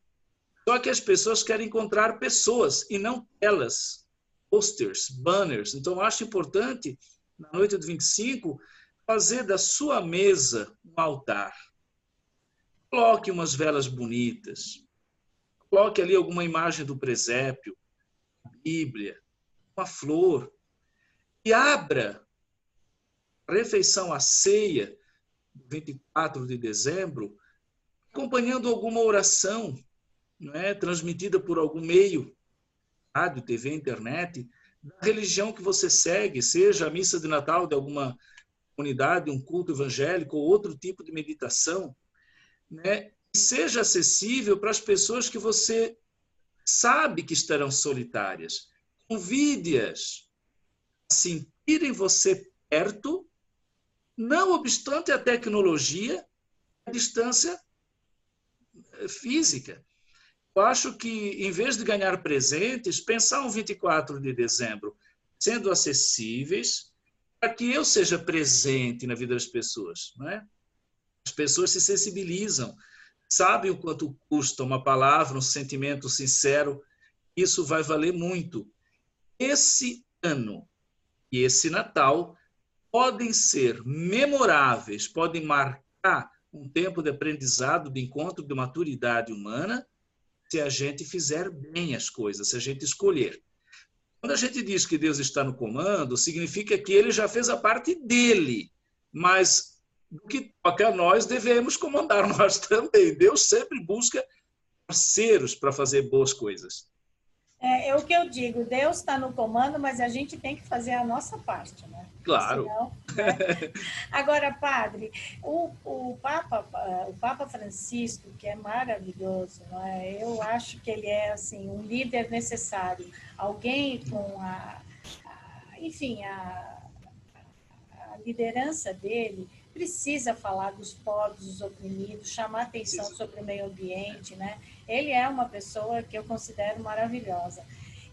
Só que as pessoas querem encontrar pessoas e não telas, posters, banners. Então, acho importante, na noite do 25, fazer da sua mesa um altar. Coloque umas velas bonitas. Coloque ali alguma imagem do presépio, Bíblia, uma flor. E abra a refeição, a ceia, 24 de dezembro, acompanhando alguma oração, não é, transmitida por algum meio, rádio, TV, internet, da religião que você segue, seja a missa de Natal de alguma comunidade, um culto evangélico ou outro tipo de meditação, né? seja acessível para as pessoas que você sabe que estarão solitárias. Convide-as a sentirem você perto não obstante a tecnologia, a distância eh, física. Eu acho que, em vez de ganhar presentes, pensar um 24 de dezembro sendo acessíveis, para que eu seja presente na vida das pessoas. Não é? As pessoas se sensibilizam, sabem o quanto custa uma palavra, um sentimento sincero. Isso vai valer muito. Esse ano e esse Natal podem ser memoráveis, podem marcar um tempo de aprendizado, de encontro, de maturidade humana, se a gente fizer bem as coisas, se a gente escolher. Quando a gente diz que Deus está no comando, significa que ele já fez a parte dele, mas do que toca a nós, devemos comandar [LAUGHS] nós também. Deus sempre busca parceiros para fazer boas coisas. É, é, o que eu digo, Deus está no comando, mas a gente tem que fazer a nossa parte, né? Claro. Senão, né? [LAUGHS] Agora, padre, o, o, Papa, o Papa Francisco, que é maravilhoso, não é? eu acho que ele é assim um líder necessário, alguém com a, a enfim, a, a liderança dele precisa falar dos pobres, dos oprimidos, chamar atenção sobre o meio ambiente, né? Ele é uma pessoa que eu considero maravilhosa.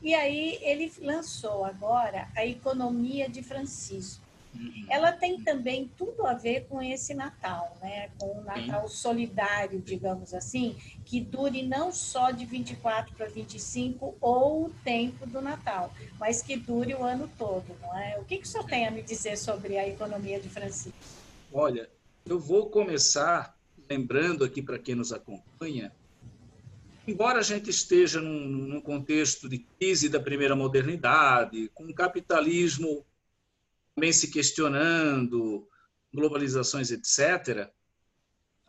E aí ele lançou agora a Economia de Francisco. Uhum. Ela tem também tudo a ver com esse Natal, né? Com o Natal solidário, digamos assim, que dure não só de 24 para 25 ou o tempo do Natal, mas que dure o ano todo, não é? O que, que o senhor tem a me dizer sobre a economia de Francisco? Olha, eu vou começar lembrando aqui para quem nos acompanha embora a gente esteja num, num, contexto de crise da primeira modernidade, com o capitalismo também se questionando, globalizações, etc.,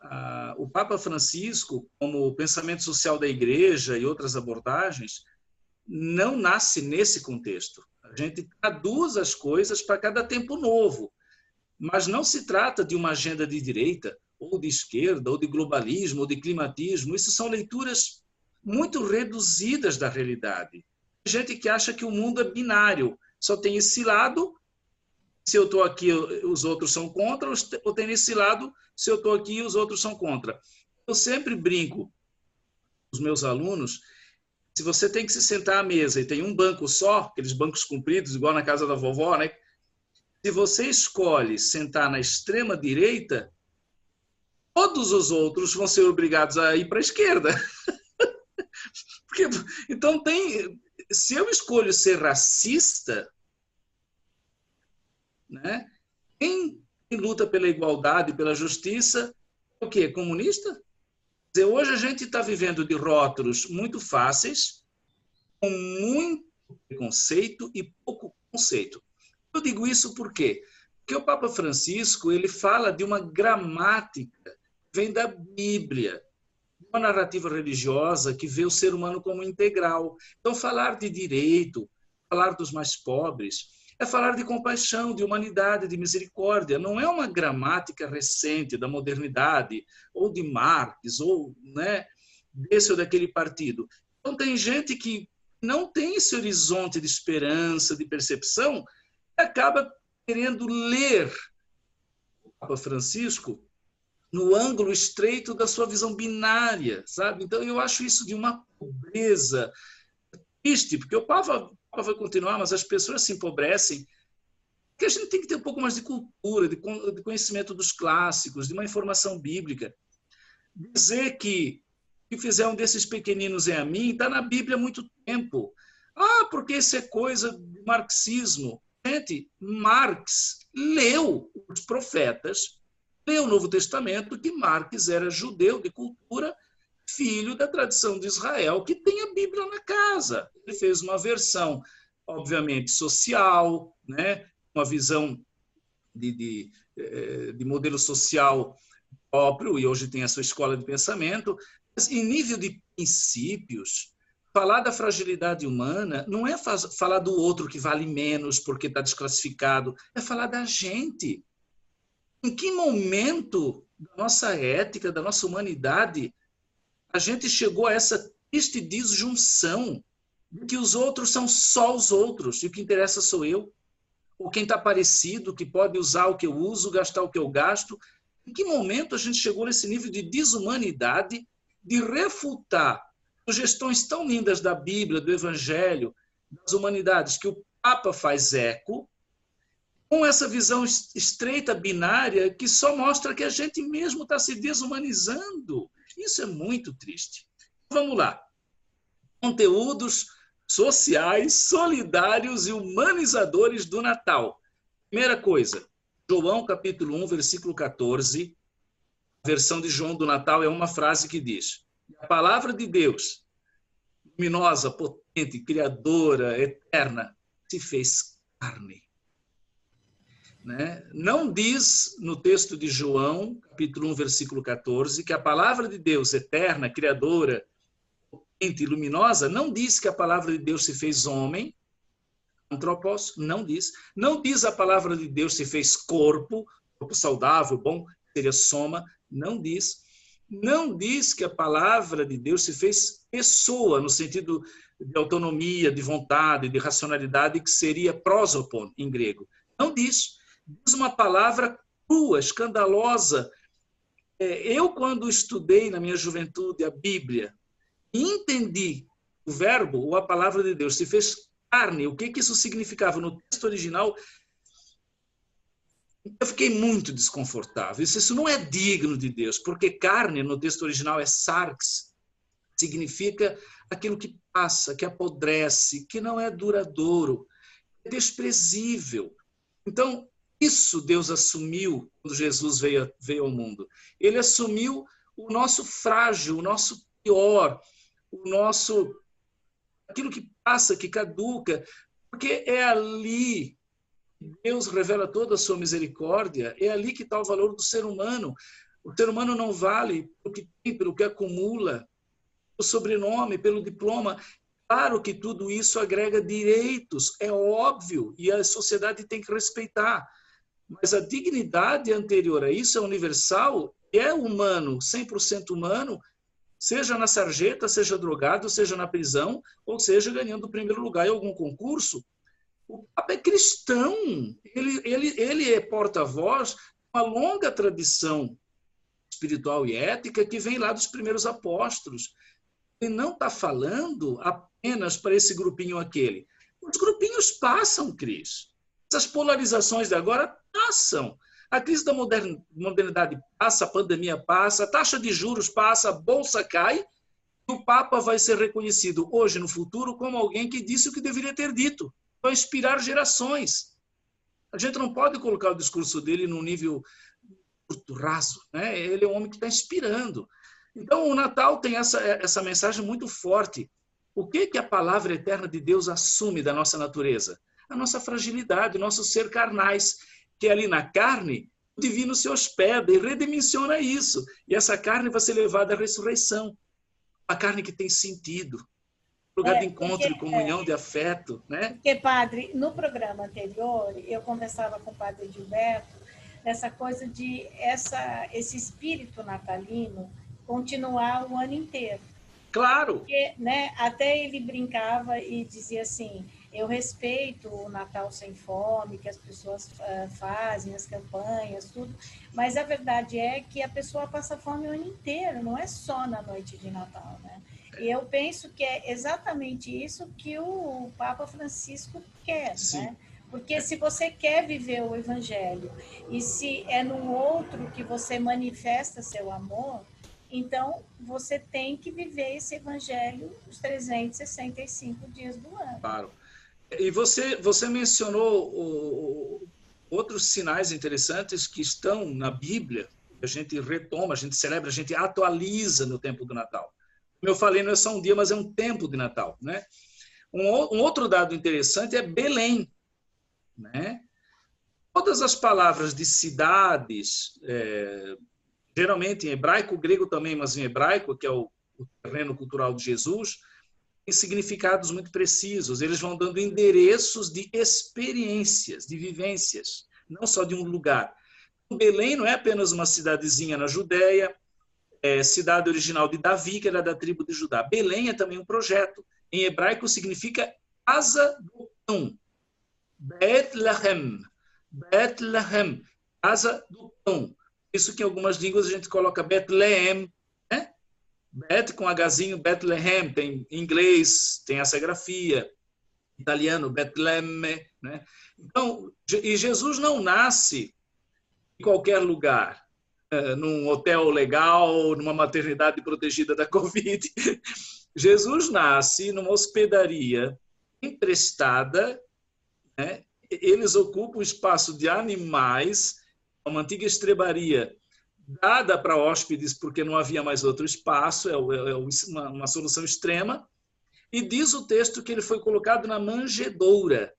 ah, o Papa Francisco, como o pensamento social da Igreja e outras abordagens, não nasce nesse contexto. A gente traduz as coisas para cada tempo novo, mas não se trata de uma agenda de direita ou de esquerda, ou de globalismo, ou de climatismo. Isso são leituras muito reduzidas da realidade. Gente que acha que o mundo é binário, só tem esse lado, se eu estou aqui, os outros são contra, ou tem esse lado, se eu estou aqui, os outros são contra. Eu sempre brinco com os meus alunos, se você tem que se sentar à mesa e tem um banco só, aqueles bancos compridos, igual na casa da vovó, né? Se você escolhe sentar na extrema direita, todos os outros vão ser obrigados a ir para a esquerda. [LAUGHS] Porque, então tem, se eu escolho ser racista, né? Quem, luta pela igualdade, pela justiça, é o quê? Comunista? Dizer, hoje a gente está vivendo de rótulos muito fáceis, com muito preconceito e pouco conceito. Eu digo isso por quê? Porque o Papa Francisco ele fala de uma gramática, vem da Bíblia uma narrativa religiosa que vê o ser humano como integral. Então, falar de direito, falar dos mais pobres, é falar de compaixão, de humanidade, de misericórdia. Não é uma gramática recente da modernidade, ou de Marx, ou né, desse ou daquele partido. Então, tem gente que não tem esse horizonte de esperança, de percepção, e acaba querendo ler o Papa Francisco no ângulo estreito da sua visão binária, sabe? Então eu acho isso de uma pobreza triste, porque o Papa, vai continuar, mas as pessoas se empobrecem. Porque a gente tem que ter um pouco mais de cultura, de conhecimento dos clássicos, de uma informação bíblica. Dizer que que fizer um desses pequeninos é a mim está na Bíblia há muito tempo. Ah, porque isso é coisa do marxismo. Gente, Marx leu os profetas lê o Novo Testamento que Marx era judeu de cultura, filho da tradição de Israel, que tem a Bíblia na casa. Ele fez uma versão, obviamente, social, né? uma visão de, de, eh, de modelo social próprio, e hoje tem a sua escola de pensamento, mas em nível de princípios, falar da fragilidade humana não é falar do outro que vale menos porque está desclassificado, é falar da gente. Em que momento da nossa ética, da nossa humanidade, a gente chegou a essa triste disjunção de que os outros são só os outros e o que interessa sou eu? Ou quem está parecido, que pode usar o que eu uso, gastar o que eu gasto? Em que momento a gente chegou nesse nível de desumanidade, de refutar sugestões tão lindas da Bíblia, do Evangelho, das humanidades, que o Papa faz eco, com essa visão estreita, binária, que só mostra que a gente mesmo está se desumanizando. Isso é muito triste. Vamos lá. Conteúdos sociais, solidários e humanizadores do Natal. Primeira coisa, João capítulo 1, versículo 14, a versão de João do Natal é uma frase que diz: A palavra de Deus, luminosa, potente, criadora, eterna, se fez carne. Né? Não diz no texto de João, capítulo 1, versículo 14, que a palavra de Deus, eterna, criadora, potente e luminosa, não diz que a palavra de Deus se fez homem, antropos, não diz. Não diz a palavra de Deus se fez corpo, corpo saudável, bom, seria soma, não diz. Não diz que a palavra de Deus se fez pessoa, no sentido de autonomia, de vontade, de racionalidade, que seria prosopon em grego. Não diz. Diz uma palavra crua, escandalosa. É, eu, quando estudei na minha juventude a Bíblia, entendi o verbo ou a palavra de Deus se fez carne, o que, que isso significava no texto original, eu fiquei muito desconfortável. Isso, isso não é digno de Deus, porque carne no texto original é sarx, significa aquilo que passa, que apodrece, que não é duradouro, é desprezível. Então, isso Deus assumiu quando Jesus veio, veio ao mundo. Ele assumiu o nosso frágil, o nosso pior, o nosso aquilo que passa, que caduca, porque é ali Deus revela toda a sua misericórdia, é ali que está o valor do ser humano. O ser humano não vale pelo que tem, pelo que acumula, pelo sobrenome, pelo diploma. Claro que tudo isso agrega direitos, é óbvio, e a sociedade tem que respeitar. Mas a dignidade anterior a isso é universal, é humano, 100% humano, seja na sarjeta, seja drogado, seja na prisão, ou seja ganhando o primeiro lugar em algum concurso. O Papa é cristão, ele, ele, ele é porta-voz de uma longa tradição espiritual e ética que vem lá dos primeiros apóstolos. Ele não está falando apenas para esse grupinho aquele. Os grupinhos passam, Cris. Essas polarizações de agora passam. A crise da modernidade passa, a pandemia passa, a taxa de juros passa, a bolsa cai, e o Papa vai ser reconhecido hoje, no futuro, como alguém que disse o que deveria ter dito. Vai inspirar gerações. A gente não pode colocar o discurso dele num nível curto, raso. Né? Ele é um homem que está inspirando. Então, o Natal tem essa, essa mensagem muito forte. O que, que a palavra eterna de Deus assume da nossa natureza? A nossa fragilidade, o nosso ser carnais que ali na carne, o divino se hospeda e redimensiona isso. E essa carne vai ser levada à ressurreição. A carne que tem sentido. Lugar é, de encontro, porque, de comunhão, é, de afeto. Né? Porque, padre, no programa anterior, eu conversava com o padre Gilberto dessa coisa de essa, esse espírito natalino continuar o ano inteiro. Claro. Porque, né, até ele brincava e dizia assim: eu respeito o Natal Sem Fome, que as pessoas uh, fazem, as campanhas, tudo, mas a verdade é que a pessoa passa fome o ano inteiro, não é só na noite de Natal, né? E eu penso que é exatamente isso que o Papa Francisco quer, Sim. né? Porque se você quer viver o Evangelho e se é no outro que você manifesta seu amor, então você tem que viver esse Evangelho os 365 dias do ano. Claro. E você, você mencionou o, outros sinais interessantes que estão na Bíblia, a gente retoma, a gente celebra, a gente atualiza no tempo do Natal. Como eu falei, não é só um dia, mas é um tempo de Natal. Né? Um, um outro dado interessante é Belém. Né? Todas as palavras de cidades, é, geralmente em hebraico, grego também, mas em hebraico, que é o, o terreno cultural de Jesus, significados muito precisos, eles vão dando endereços de experiências, de vivências, não só de um lugar. Belém não é apenas uma cidadezinha na Judéia, é cidade original de Davi, que era da tribo de Judá. Belém é também um projeto. Em hebraico significa casa do pão. Bethlehem. Bethlehem. Casa do pão. Isso que em algumas línguas a gente coloca Bethlehem, Bet com Hzinho, Bethlehem, tem em inglês, tem essa grafia. Italiano, Betlemme, Né? Então, e Jesus não nasce em qualquer lugar, eh, num hotel legal, numa maternidade protegida da [LAUGHS] Covid. Jesus nasce numa hospedaria emprestada, né? eles ocupam o espaço de animais, uma antiga estrebaria dada para hóspedes porque não havia mais outro espaço, é, é uma, uma solução extrema. E diz o texto que ele foi colocado na manjedoura,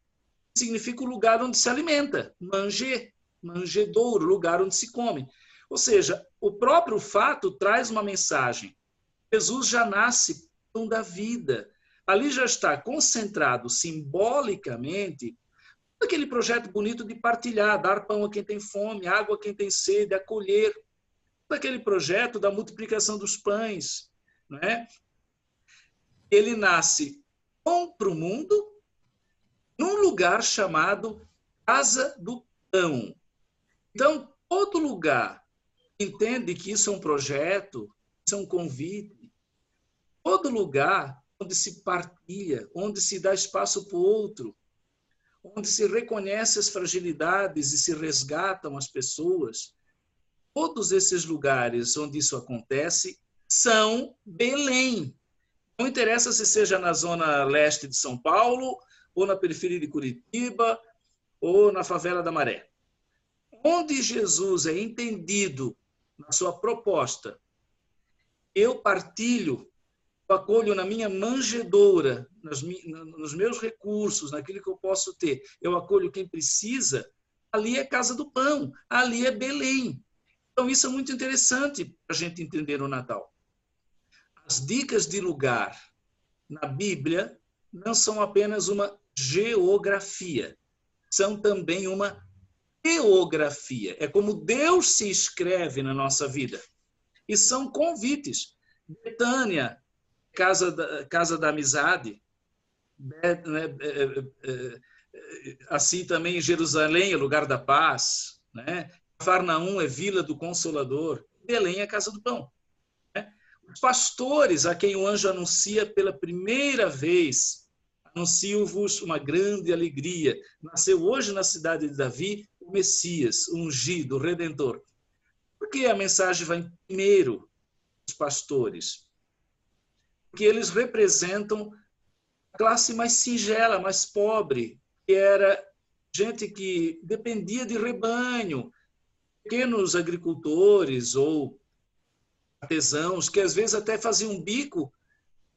que significa o lugar onde se alimenta, manger, manjedouro, lugar onde se come. Ou seja, o próprio fato traz uma mensagem. Jesus já nasce pão da vida. Ali já está concentrado simbolicamente aquele projeto bonito de partilhar, dar pão a quem tem fome, água a quem tem sede, acolher. Aquele projeto da multiplicação dos pães. Não é? Ele nasce pão para o mundo num lugar chamado Casa do Pão. Então, todo lugar entende que isso é um projeto, isso é um convite. Todo lugar onde se partilha, onde se dá espaço para o outro, onde se reconhece as fragilidades e se resgatam as pessoas, todos esses lugares onde isso acontece são Belém. Não interessa se seja na zona leste de São Paulo, ou na periferia de Curitiba, ou na favela da Maré. Onde Jesus é entendido na sua proposta, eu partilho, eu acolho na minha manjedoura, nos meus recursos, naquilo que eu posso ter, eu acolho quem precisa, ali é casa do pão, ali é Belém. Então, isso é muito interessante para a gente entender o Natal. As dicas de lugar na Bíblia não são apenas uma geografia, são também uma teografia. É como Deus se escreve na nossa vida. E são convites. Betânia, casa da, casa da amizade. Né, é, é, assim também Jerusalém é lugar da paz. Né? Farnaum é vila do Consolador. Belém é casa do pão. Né? Os pastores a quem o anjo anuncia pela primeira vez Anuncio-vos uma grande alegria. Nasceu hoje na cidade de Davi o Messias, o ungido, o Redentor. Por que a mensagem vai primeiro dos pastores? Porque eles representam a classe mais singela, mais pobre, que era gente que dependia de rebanho, pequenos agricultores ou artesãos, que às vezes até faziam um bico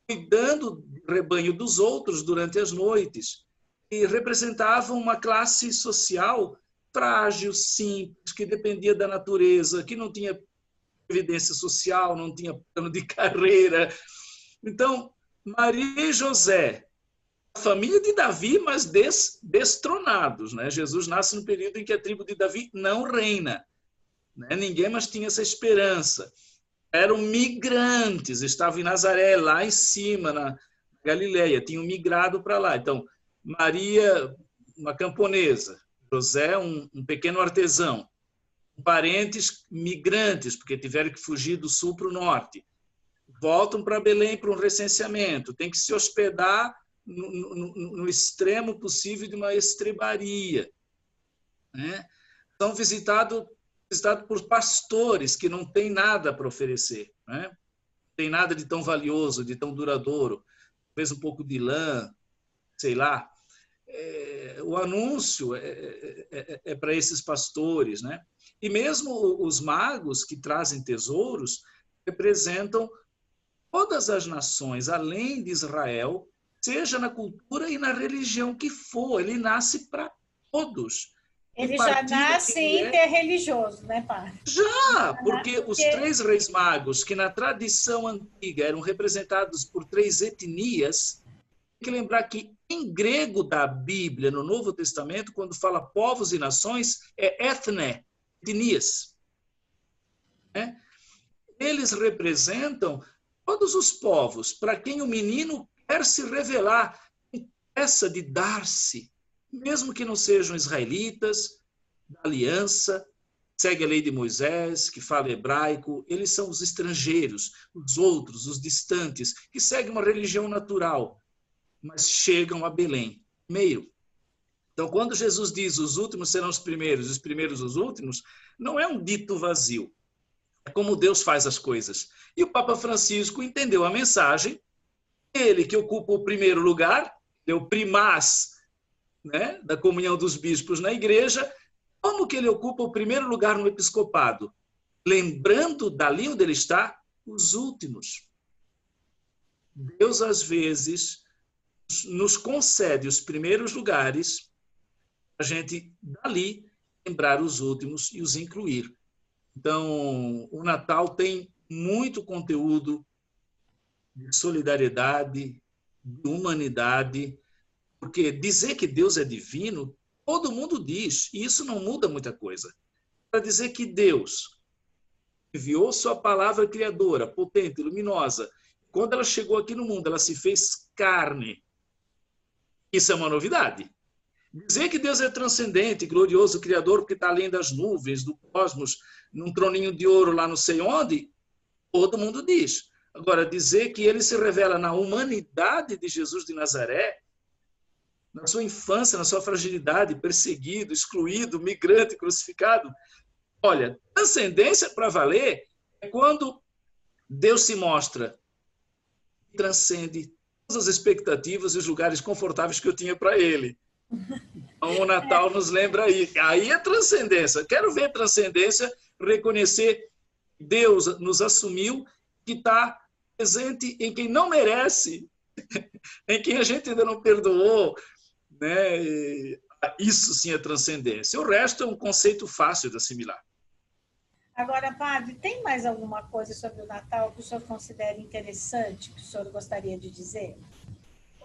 cuidando do rebanho dos outros durante as noites e representavam uma classe social frágil, simples, que dependia da natureza, que não tinha evidência social, não tinha plano de [LAUGHS] carreira. Então, Maria e José, família de Davi, mas des, destronados. Né? Jesus nasce no período em que a tribo de Davi não reina. Né? Ninguém mais tinha essa esperança eram migrantes, estavam em Nazaré, lá em cima, na Galileia, tinham migrado para lá. Então, Maria, uma camponesa, José, um, um pequeno artesão, parentes migrantes, porque tiveram que fugir do sul para o norte. Voltam para Belém para um recenseamento, tem que se hospedar no, no, no extremo possível de uma estrebaria. Né? São visitados visitado por pastores que não têm nada para oferecer, né? tem nada de tão valioso, de tão duradouro, talvez um pouco de lã, sei lá. É, o anúncio é, é, é, é para esses pastores, né? E mesmo os magos que trazem tesouros representam todas as nações, além de Israel, seja na cultura e na religião que for, ele nasce para todos. Ele já nasce é... interreligioso, né, pai? Já, porque os três reis magos, que na tradição antiga eram representados por três etnias, tem que lembrar que em grego da Bíblia, no Novo Testamento, quando fala povos e nações, é ethne, etnias. É? Eles representam todos os povos para quem o menino quer se revelar, essa de dar-se, mesmo que não sejam israelitas, da aliança, segue a lei de Moisés, que fala hebraico, eles são os estrangeiros, os outros, os distantes, que seguem uma religião natural, mas chegam a Belém. Meio. Então, quando Jesus diz os últimos serão os primeiros, os primeiros os últimos, não é um dito vazio. É como Deus faz as coisas. E o Papa Francisco entendeu a mensagem, ele que ocupa o primeiro lugar, o primaz né, da comunhão dos bispos na igreja, como que ele ocupa o primeiro lugar no episcopado? Lembrando dali onde ele está, os últimos. Deus, às vezes, nos concede os primeiros lugares a gente, dali, lembrar os últimos e os incluir. Então, o Natal tem muito conteúdo de solidariedade, de humanidade, porque dizer que Deus é divino, todo mundo diz, e isso não muda muita coisa. Para dizer que Deus enviou sua palavra criadora, potente, luminosa, quando ela chegou aqui no mundo, ela se fez carne. Isso é uma novidade. Dizer que Deus é transcendente, glorioso, criador, porque está além das nuvens, do cosmos, num troninho de ouro lá não sei onde, todo mundo diz. Agora, dizer que ele se revela na humanidade de Jesus de Nazaré, na sua infância, na sua fragilidade, perseguido, excluído, migrante, crucificado. Olha, transcendência para valer é quando Deus se mostra transcende todas as expectativas e os lugares confortáveis que eu tinha para ele. Então, o Natal nos lembra aí. Aí é transcendência. Quero ver transcendência, reconhecer Deus nos assumiu que está presente em quem não merece, [LAUGHS] em quem a gente ainda não perdoou. Né? Isso sim é transcendência. O resto é um conceito fácil de assimilar. Agora, padre, tem mais alguma coisa sobre o Natal que o senhor considera interessante, que o senhor gostaria de dizer?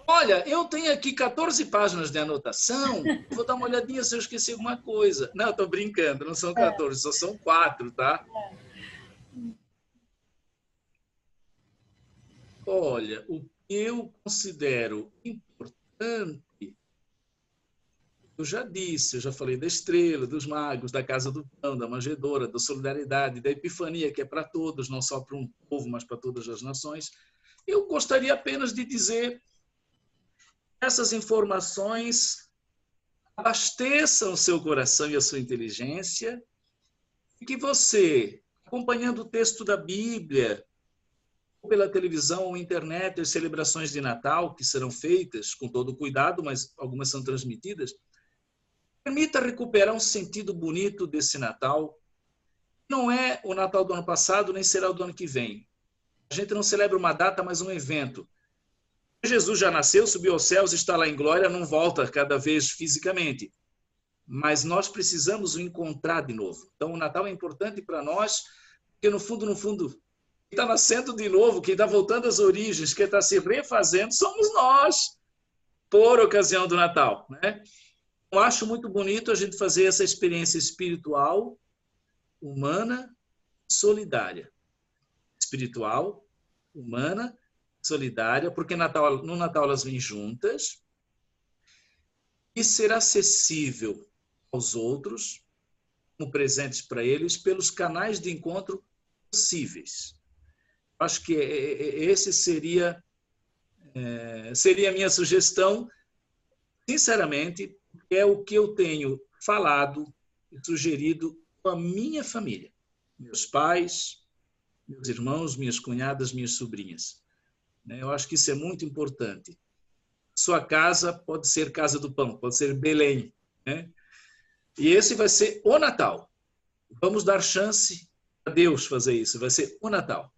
Olha, eu tenho aqui 14 páginas de anotação. Vou dar uma olhadinha se eu esqueci alguma coisa. Não, estou brincando, não são 14, é. só são quatro, tá? É. Olha, o que eu considero importante, eu já disse, eu já falei da estrela, dos magos, da casa do pão, da manjedora, da solidariedade, da epifania, que é para todos, não só para um povo, mas para todas as nações. Eu gostaria apenas de dizer essas informações abasteçam o seu coração e a sua inteligência, e que você, acompanhando o texto da Bíblia, ou pela televisão ou internet, as celebrações de Natal que serão feitas com todo cuidado, mas algumas são transmitidas, permita recuperar um sentido bonito desse Natal. Não é o Natal do ano passado, nem será o do ano que vem. A gente não celebra uma data, mas um evento. Jesus já nasceu, subiu aos céus, está lá em glória, não volta cada vez fisicamente. Mas nós precisamos o encontrar de novo. Então, o Natal é importante para nós, porque no fundo, no fundo, quem está nascendo de novo, quem está voltando às origens, quem está se refazendo, somos nós, por ocasião do Natal. Né? Acho muito bonito a gente fazer essa experiência espiritual, humana, solidária. Espiritual, humana solidária, porque Natal, no Natal elas vêm juntas, e ser acessível aos outros, como presentes para eles, pelos canais de encontro possíveis. Acho que é, é, é, esse seria seria a minha sugestão, sinceramente, é o que eu tenho falado e sugerido com a minha família, meus pais, meus irmãos, minhas cunhadas, minhas sobrinhas. Né? Eu acho que isso é muito importante. Sua casa pode ser Casa do Pão, pode ser Belém. Né? E esse vai ser o Natal. Vamos dar chance a Deus fazer isso. Vai ser o Natal.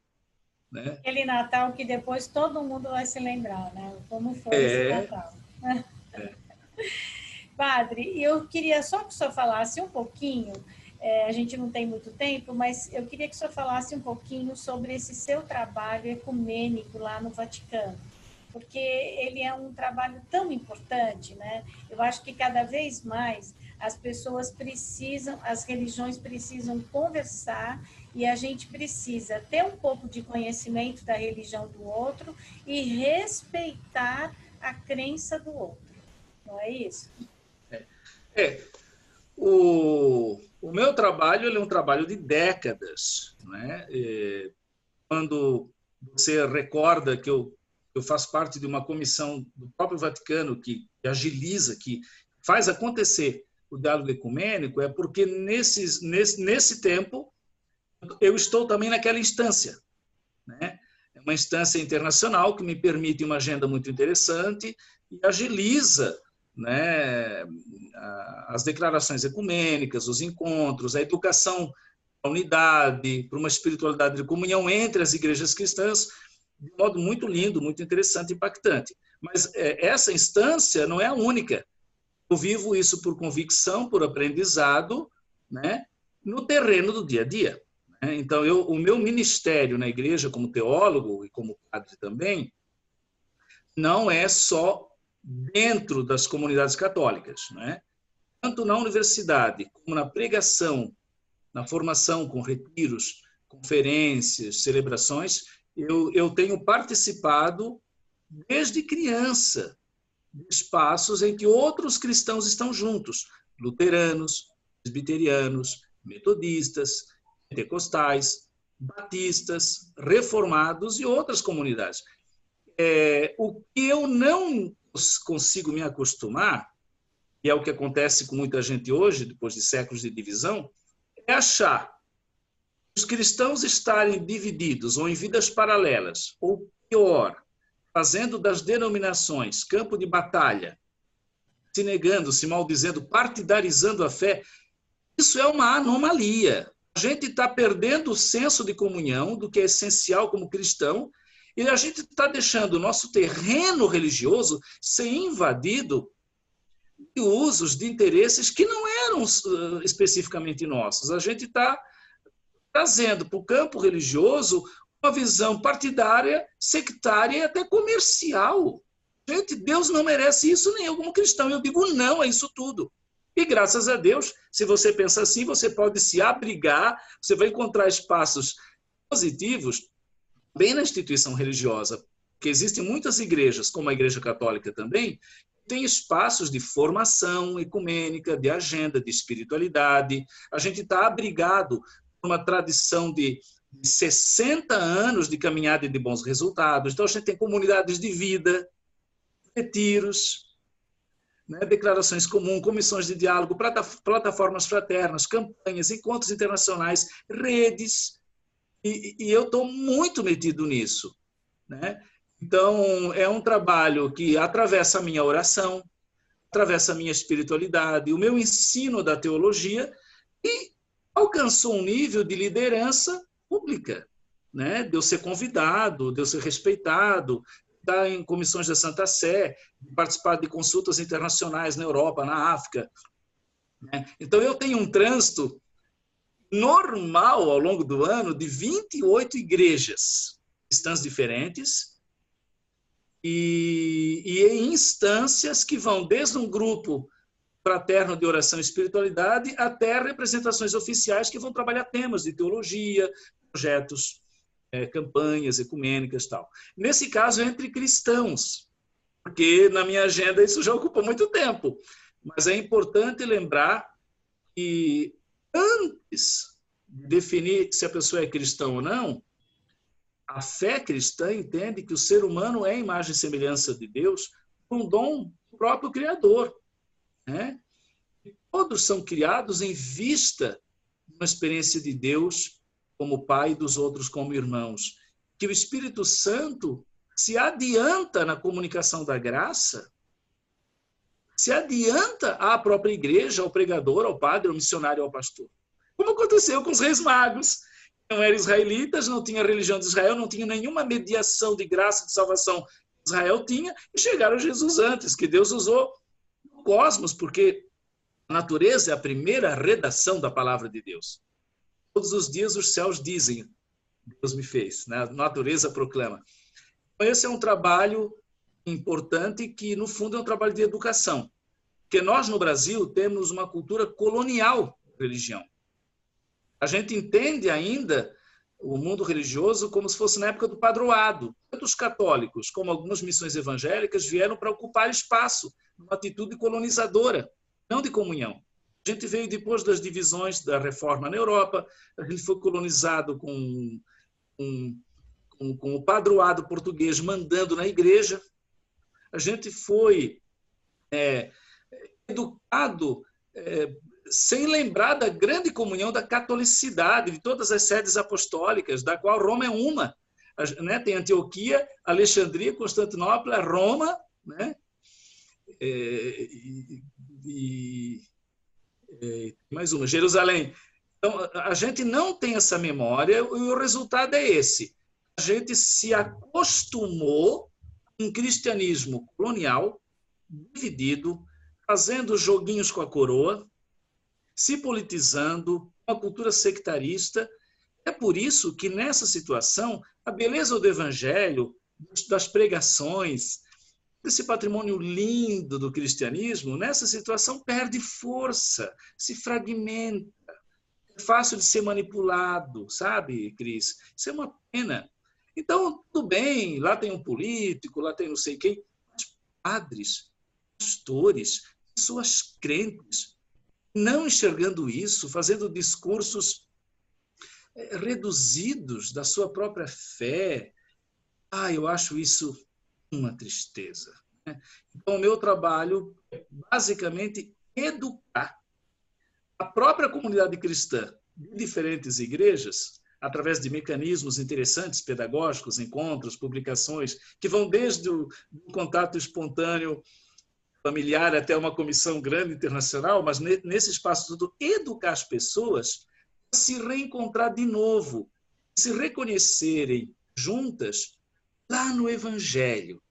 Né? Aquele Natal que depois todo mundo vai se lembrar, né? Como foi é... esse Natal. É. [LAUGHS] Padre, eu queria só que o senhor falasse um pouquinho é, a gente não tem muito tempo, mas eu queria que o senhor falasse um pouquinho sobre esse seu trabalho ecumênico lá no Vaticano, porque ele é um trabalho tão importante, né? Eu acho que cada vez mais as pessoas precisam, as religiões precisam conversar e a gente precisa ter um pouco de conhecimento da religião do outro e respeitar a crença do outro. Não é isso? É. é. O, o meu trabalho é um trabalho de décadas. Né? E quando você recorda que eu, eu faço parte de uma comissão do próprio Vaticano que, que agiliza, que faz acontecer o diálogo ecumênico é porque nesses, nesse, nesse tempo eu estou também naquela instância. Né? É uma instância internacional que me permite uma agenda muito interessante e agiliza né, as declarações ecumênicas, os encontros, a educação a unidade, para uma espiritualidade de comunhão entre as igrejas cristãs, de modo muito lindo, muito interessante, impactante. Mas é, essa instância não é a única. Eu vivo isso por convicção, por aprendizado, né, no terreno do dia a dia. Né? Então, eu, o meu ministério na igreja, como teólogo e como padre também, não é só dentro das comunidades católicas, né? tanto na universidade como na pregação, na formação com retiros, conferências, celebrações, eu, eu tenho participado desde criança de espaços em que outros cristãos estão juntos, luteranos, presbiterianos, metodistas, pentecostais, batistas, reformados e outras comunidades. É, o que eu não consigo me acostumar, e é o que acontece com muita gente hoje, depois de séculos de divisão, é achar os cristãos estarem divididos ou em vidas paralelas, ou pior, fazendo das denominações campo de batalha, se negando, se maldizendo, partidarizando a fé, isso é uma anomalia. A gente está perdendo o senso de comunhão do que é essencial como cristão e a gente está deixando o nosso terreno religioso ser invadido de usos, de interesses que não eram uh, especificamente nossos. A gente está trazendo para o campo religioso uma visão partidária, sectária e até comercial. Gente, Deus não merece isso nem eu como cristão. Eu digo não a isso tudo. E graças a Deus, se você pensa assim, você pode se abrigar, você vai encontrar espaços positivos bem na instituição religiosa, porque existem muitas igrejas, como a Igreja Católica também, tem espaços de formação ecumênica, de agenda, de espiritualidade. A gente está abrigado por uma tradição de, de 60 anos de caminhada e de bons resultados. Então, a gente tem comunidades de vida, retiros, né, declarações comuns, comissões de diálogo, plataformas fraternas, campanhas, encontros internacionais, redes, e, e eu estou muito metido nisso. Né? Então, é um trabalho que atravessa a minha oração, atravessa a minha espiritualidade, o meu ensino da teologia e alcançou um nível de liderança pública, né? De eu ser convidado, de eu ser respeitado, estar em comissões da Santa Sé, participar de consultas internacionais na Europa, na África. Né? Então, eu tenho um trânsito normal ao longo do ano de 28 igrejas cristãs diferentes e, e em instâncias que vão desde um grupo fraterno de oração e espiritualidade até representações oficiais que vão trabalhar temas de teologia, projetos, é, campanhas ecumênicas tal. Nesse caso, entre cristãos, porque na minha agenda isso já ocupa muito tempo. Mas é importante lembrar que antes de definir se a pessoa é cristã ou não, a fé cristã entende que o ser humano é imagem e semelhança de Deus, um dom do próprio Criador. Né? todos são criados em vista de uma experiência de Deus como Pai e dos outros como irmãos. Que o Espírito Santo se adianta na comunicação da graça se adianta à própria igreja, ao pregador, ao padre, ao missionário, ao pastor. Como aconteceu com os reis magos. Não eram israelitas, não tinha religião de Israel, não tinha nenhuma mediação de graça, de salvação. Israel tinha, e chegaram Jesus antes, que Deus usou o cosmos, porque a natureza é a primeira redação da palavra de Deus. Todos os dias os céus dizem, Deus me fez, né? a natureza proclama. Então, esse é um trabalho importante que, no fundo, é um trabalho de educação. Porque nós, no Brasil, temos uma cultura colonial religião. A gente entende ainda o mundo religioso como se fosse na época do padroado. Tanto os católicos como algumas missões evangélicas vieram para ocupar espaço, numa atitude colonizadora, não de comunhão. A gente veio depois das divisões da reforma na Europa, a gente foi colonizado com, com, com, com o padroado português mandando na igreja, a gente foi é, educado é, sem lembrar da grande comunhão da catolicidade, de todas as sedes apostólicas, da qual Roma é uma. Né? Tem Antioquia, Alexandria, Constantinopla, Roma, né? É, e, e, e, mais uma, Jerusalém. Então, a gente não tem essa memória e o resultado é esse. A gente se acostumou com um cristianismo colonial, dividido, fazendo joguinhos com a coroa, se politizando, uma cultura sectarista. É por isso que, nessa situação, a beleza do evangelho, das pregações, desse patrimônio lindo do cristianismo, nessa situação perde força, se fragmenta. É fácil de ser manipulado, sabe, Cris? Isso é uma pena. Então, tudo bem, lá tem um político, lá tem não sei quem, mas padres, pastores, pessoas crentes, não enxergando isso, fazendo discursos eh, reduzidos da sua própria fé. Ah, eu acho isso uma tristeza. Né? Então, o meu trabalho é basicamente educar a própria comunidade cristã de diferentes igrejas, através de mecanismos interessantes, pedagógicos, encontros, publicações, que vão desde o contato espontâneo familiar até uma comissão grande internacional, mas nesse espaço tudo, educar as pessoas a se reencontrar de novo, se reconhecerem juntas lá no Evangelho.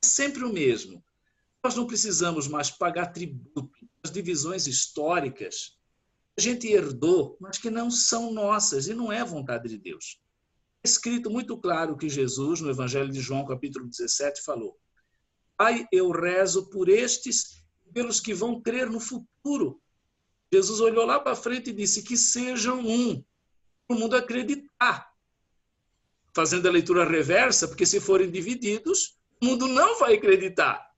É sempre o mesmo. Nós não precisamos mais pagar tributo às divisões históricas que a gente herdou, mas que não são nossas e não é vontade de Deus. É escrito muito claro que Jesus, no Evangelho de João, capítulo 17, falou: Pai, eu rezo por estes e pelos que vão crer no futuro. Jesus olhou lá para frente e disse que sejam um, para o mundo acreditar. Fazendo a leitura reversa, porque se forem divididos, o mundo não vai acreditar.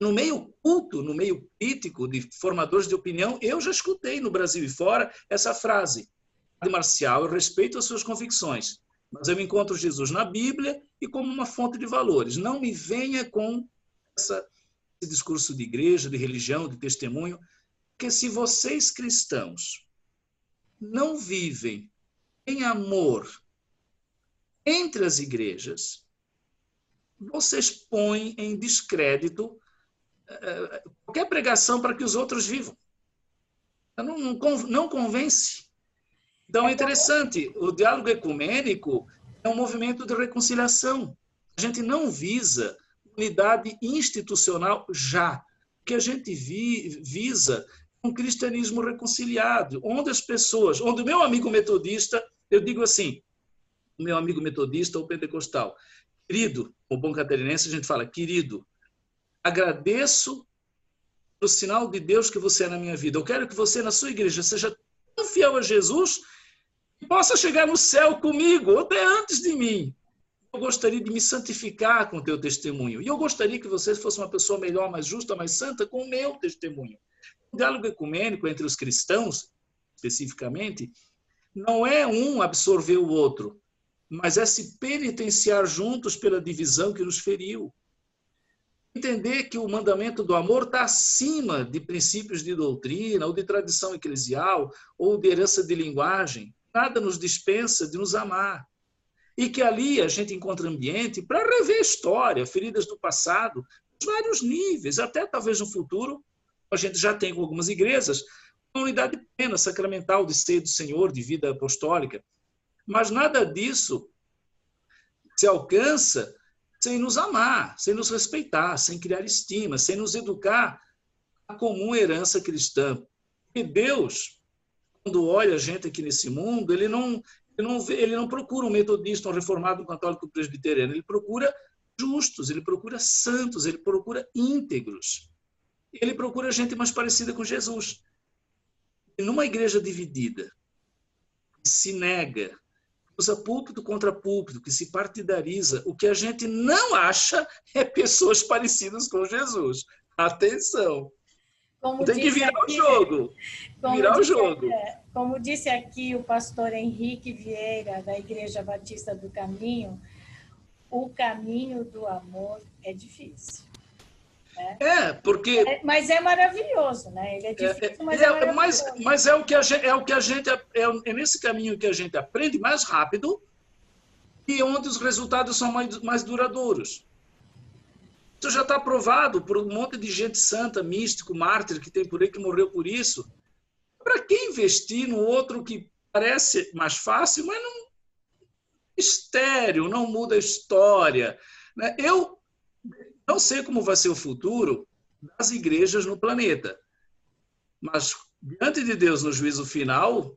No meio culto, no meio crítico de formadores de opinião, eu já escutei no Brasil e fora essa frase. De Marcial, eu respeito as suas convicções, mas eu encontro Jesus na Bíblia e como uma fonte de valores. Não me venha com essa, esse discurso de igreja, de religião, de testemunho, porque se vocês cristãos não vivem em amor entre as igrejas, vocês põem em descrédito eh, qualquer pregação para que os outros vivam. Não, não, não convence. Então é interessante, o diálogo ecumênico é um movimento de reconciliação. A gente não visa unidade institucional já. O que a gente vi, visa um cristianismo reconciliado, onde as pessoas, onde o meu amigo metodista, eu digo assim, o meu amigo metodista ou pentecostal, querido, o bom catarinense a gente fala, querido, agradeço o sinal de Deus que você é na minha vida. Eu quero que você na sua igreja seja tão fiel a Jesus possa chegar no céu comigo, até antes de mim. Eu gostaria de me santificar com o teu testemunho. E eu gostaria que você fosse uma pessoa melhor, mais justa, mais santa com o meu testemunho. O diálogo ecumênico entre os cristãos, especificamente, não é um absorver o outro, mas é se penitenciar juntos pela divisão que nos feriu. Entender que o mandamento do amor está acima de princípios de doutrina, ou de tradição eclesial, ou de herança de linguagem nada nos dispensa de nos amar. E que ali a gente encontra ambiente para rever história, feridas do passado, vários níveis, até talvez no futuro a gente já tem com algumas igrejas uma unidade plena, sacramental de ser do Senhor, de vida apostólica. Mas nada disso se alcança sem nos amar, sem nos respeitar, sem criar estima, sem nos educar a comum herança cristã. E Deus olha a gente aqui nesse mundo, ele não, ele não, ele não procura um metodista, um reformado, um católico presbiteriano, ele procura justos, ele procura santos, ele procura íntegros. Ele procura gente mais parecida com Jesus. E numa igreja dividida, que se nega, usa púlpito contra púlpito, que se partidariza, o que a gente não acha é pessoas parecidas com Jesus. Atenção! Como Tem que virar aqui, o jogo. Virar o jogo. [LAUGHS] É, como disse aqui o pastor Henrique Vieira, da Igreja Batista do Caminho, o caminho do amor é difícil. Né? É, porque. É, mas é maravilhoso, né? Ele é, é difícil, é, mas é, é maravilhoso. Mas, mas é o que a gente, é o que a gente é, é nesse caminho que a gente aprende mais rápido e onde os resultados são mais, mais duradouros. Isso já está provado por um monte de gente santa, místico, mártir que tem por aí que morreu por isso. Para que investir no outro que parece mais fácil, mas não estéreo, não muda a história? Né? Eu não sei como vai ser o futuro das igrejas no planeta, mas diante de Deus no juízo final,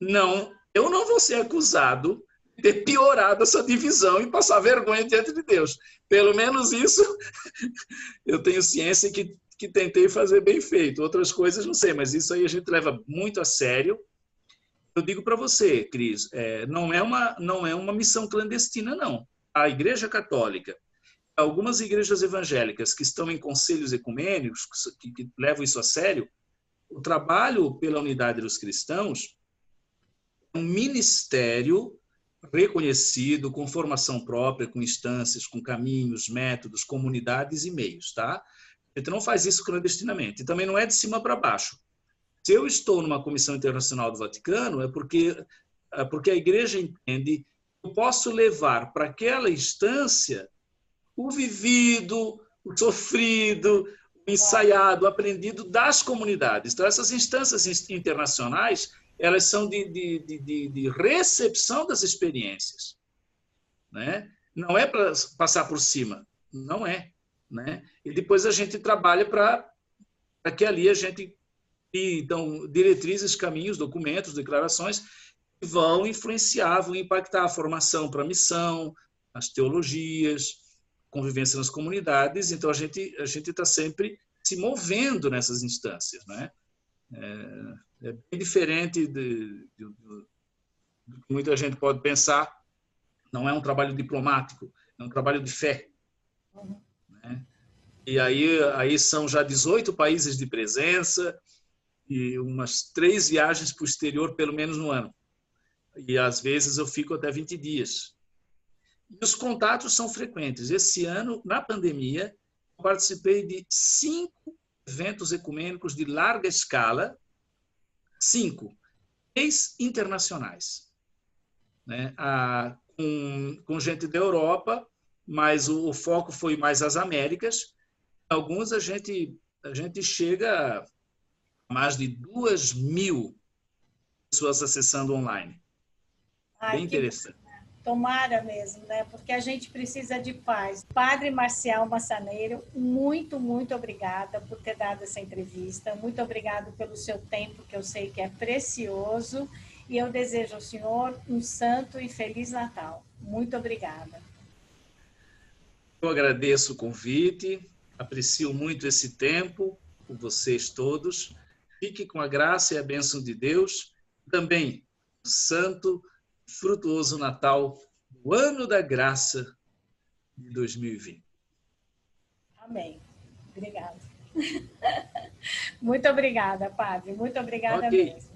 não, eu não vou ser acusado ter piorado essa divisão e passar vergonha diante de Deus. Pelo menos isso [LAUGHS] eu tenho ciência que, que tentei fazer bem feito. Outras coisas não sei, mas isso aí a gente leva muito a sério. Eu digo para você, Cris, é, não, é uma, não é uma missão clandestina, não. A Igreja Católica, algumas igrejas evangélicas que estão em conselhos ecumênicos, que, que levam isso a sério, o trabalho pela unidade dos cristãos é um ministério reconhecido, com formação própria, com instâncias, com caminhos, métodos, comunidades e meios, tá? Gente não faz isso clandestinamente. E também não é de cima para baixo. Se eu estou numa comissão internacional do Vaticano, é porque, é porque a igreja entende que eu posso levar para aquela instância o vivido, o sofrido, o ensaiado, o aprendido das comunidades. Então, essas instâncias internacionais elas são de, de, de, de recepção das experiências. Né? Não é para passar por cima, não é. Né? E depois a gente trabalha para que ali a gente. Então, diretrizes, caminhos, documentos, declarações que vão influenciar, vão impactar a formação para a missão, as teologias, convivência nas comunidades. Então, a gente a gente está sempre se movendo nessas instâncias, né? É, é bem diferente de, de, do que muita gente pode pensar. Não é um trabalho diplomático, é um trabalho de fé. Uhum. Né? E aí, aí são já 18 países de presença e umas três viagens para o exterior, pelo menos no ano. E às vezes eu fico até 20 dias. E os contatos são frequentes. Esse ano, na pandemia, participei de cinco eventos ecumênicos de larga escala Cinco, três internacionais. Né? A, com, com gente da Europa, mas o, o, foco foi mais as Américas. Alguns a gente, a gente chega a mais de duas mil pessoas acessando online. Ai, Bem interessante. Tomara mesmo, né? Porque a gente precisa de paz. Padre Marcial Massaneiro, muito, muito obrigada por ter dado essa entrevista. Muito obrigado pelo seu tempo, que eu sei que é precioso. E eu desejo ao senhor um santo e feliz Natal. Muito obrigada. Eu agradeço o convite, aprecio muito esse tempo por vocês todos. Fique com a graça e a bênção de Deus. Também, santo frutuoso Natal do ano da graça de 2020. Amém. Obrigada. [LAUGHS] Muito obrigada, Padre. Muito obrigada okay. mesmo.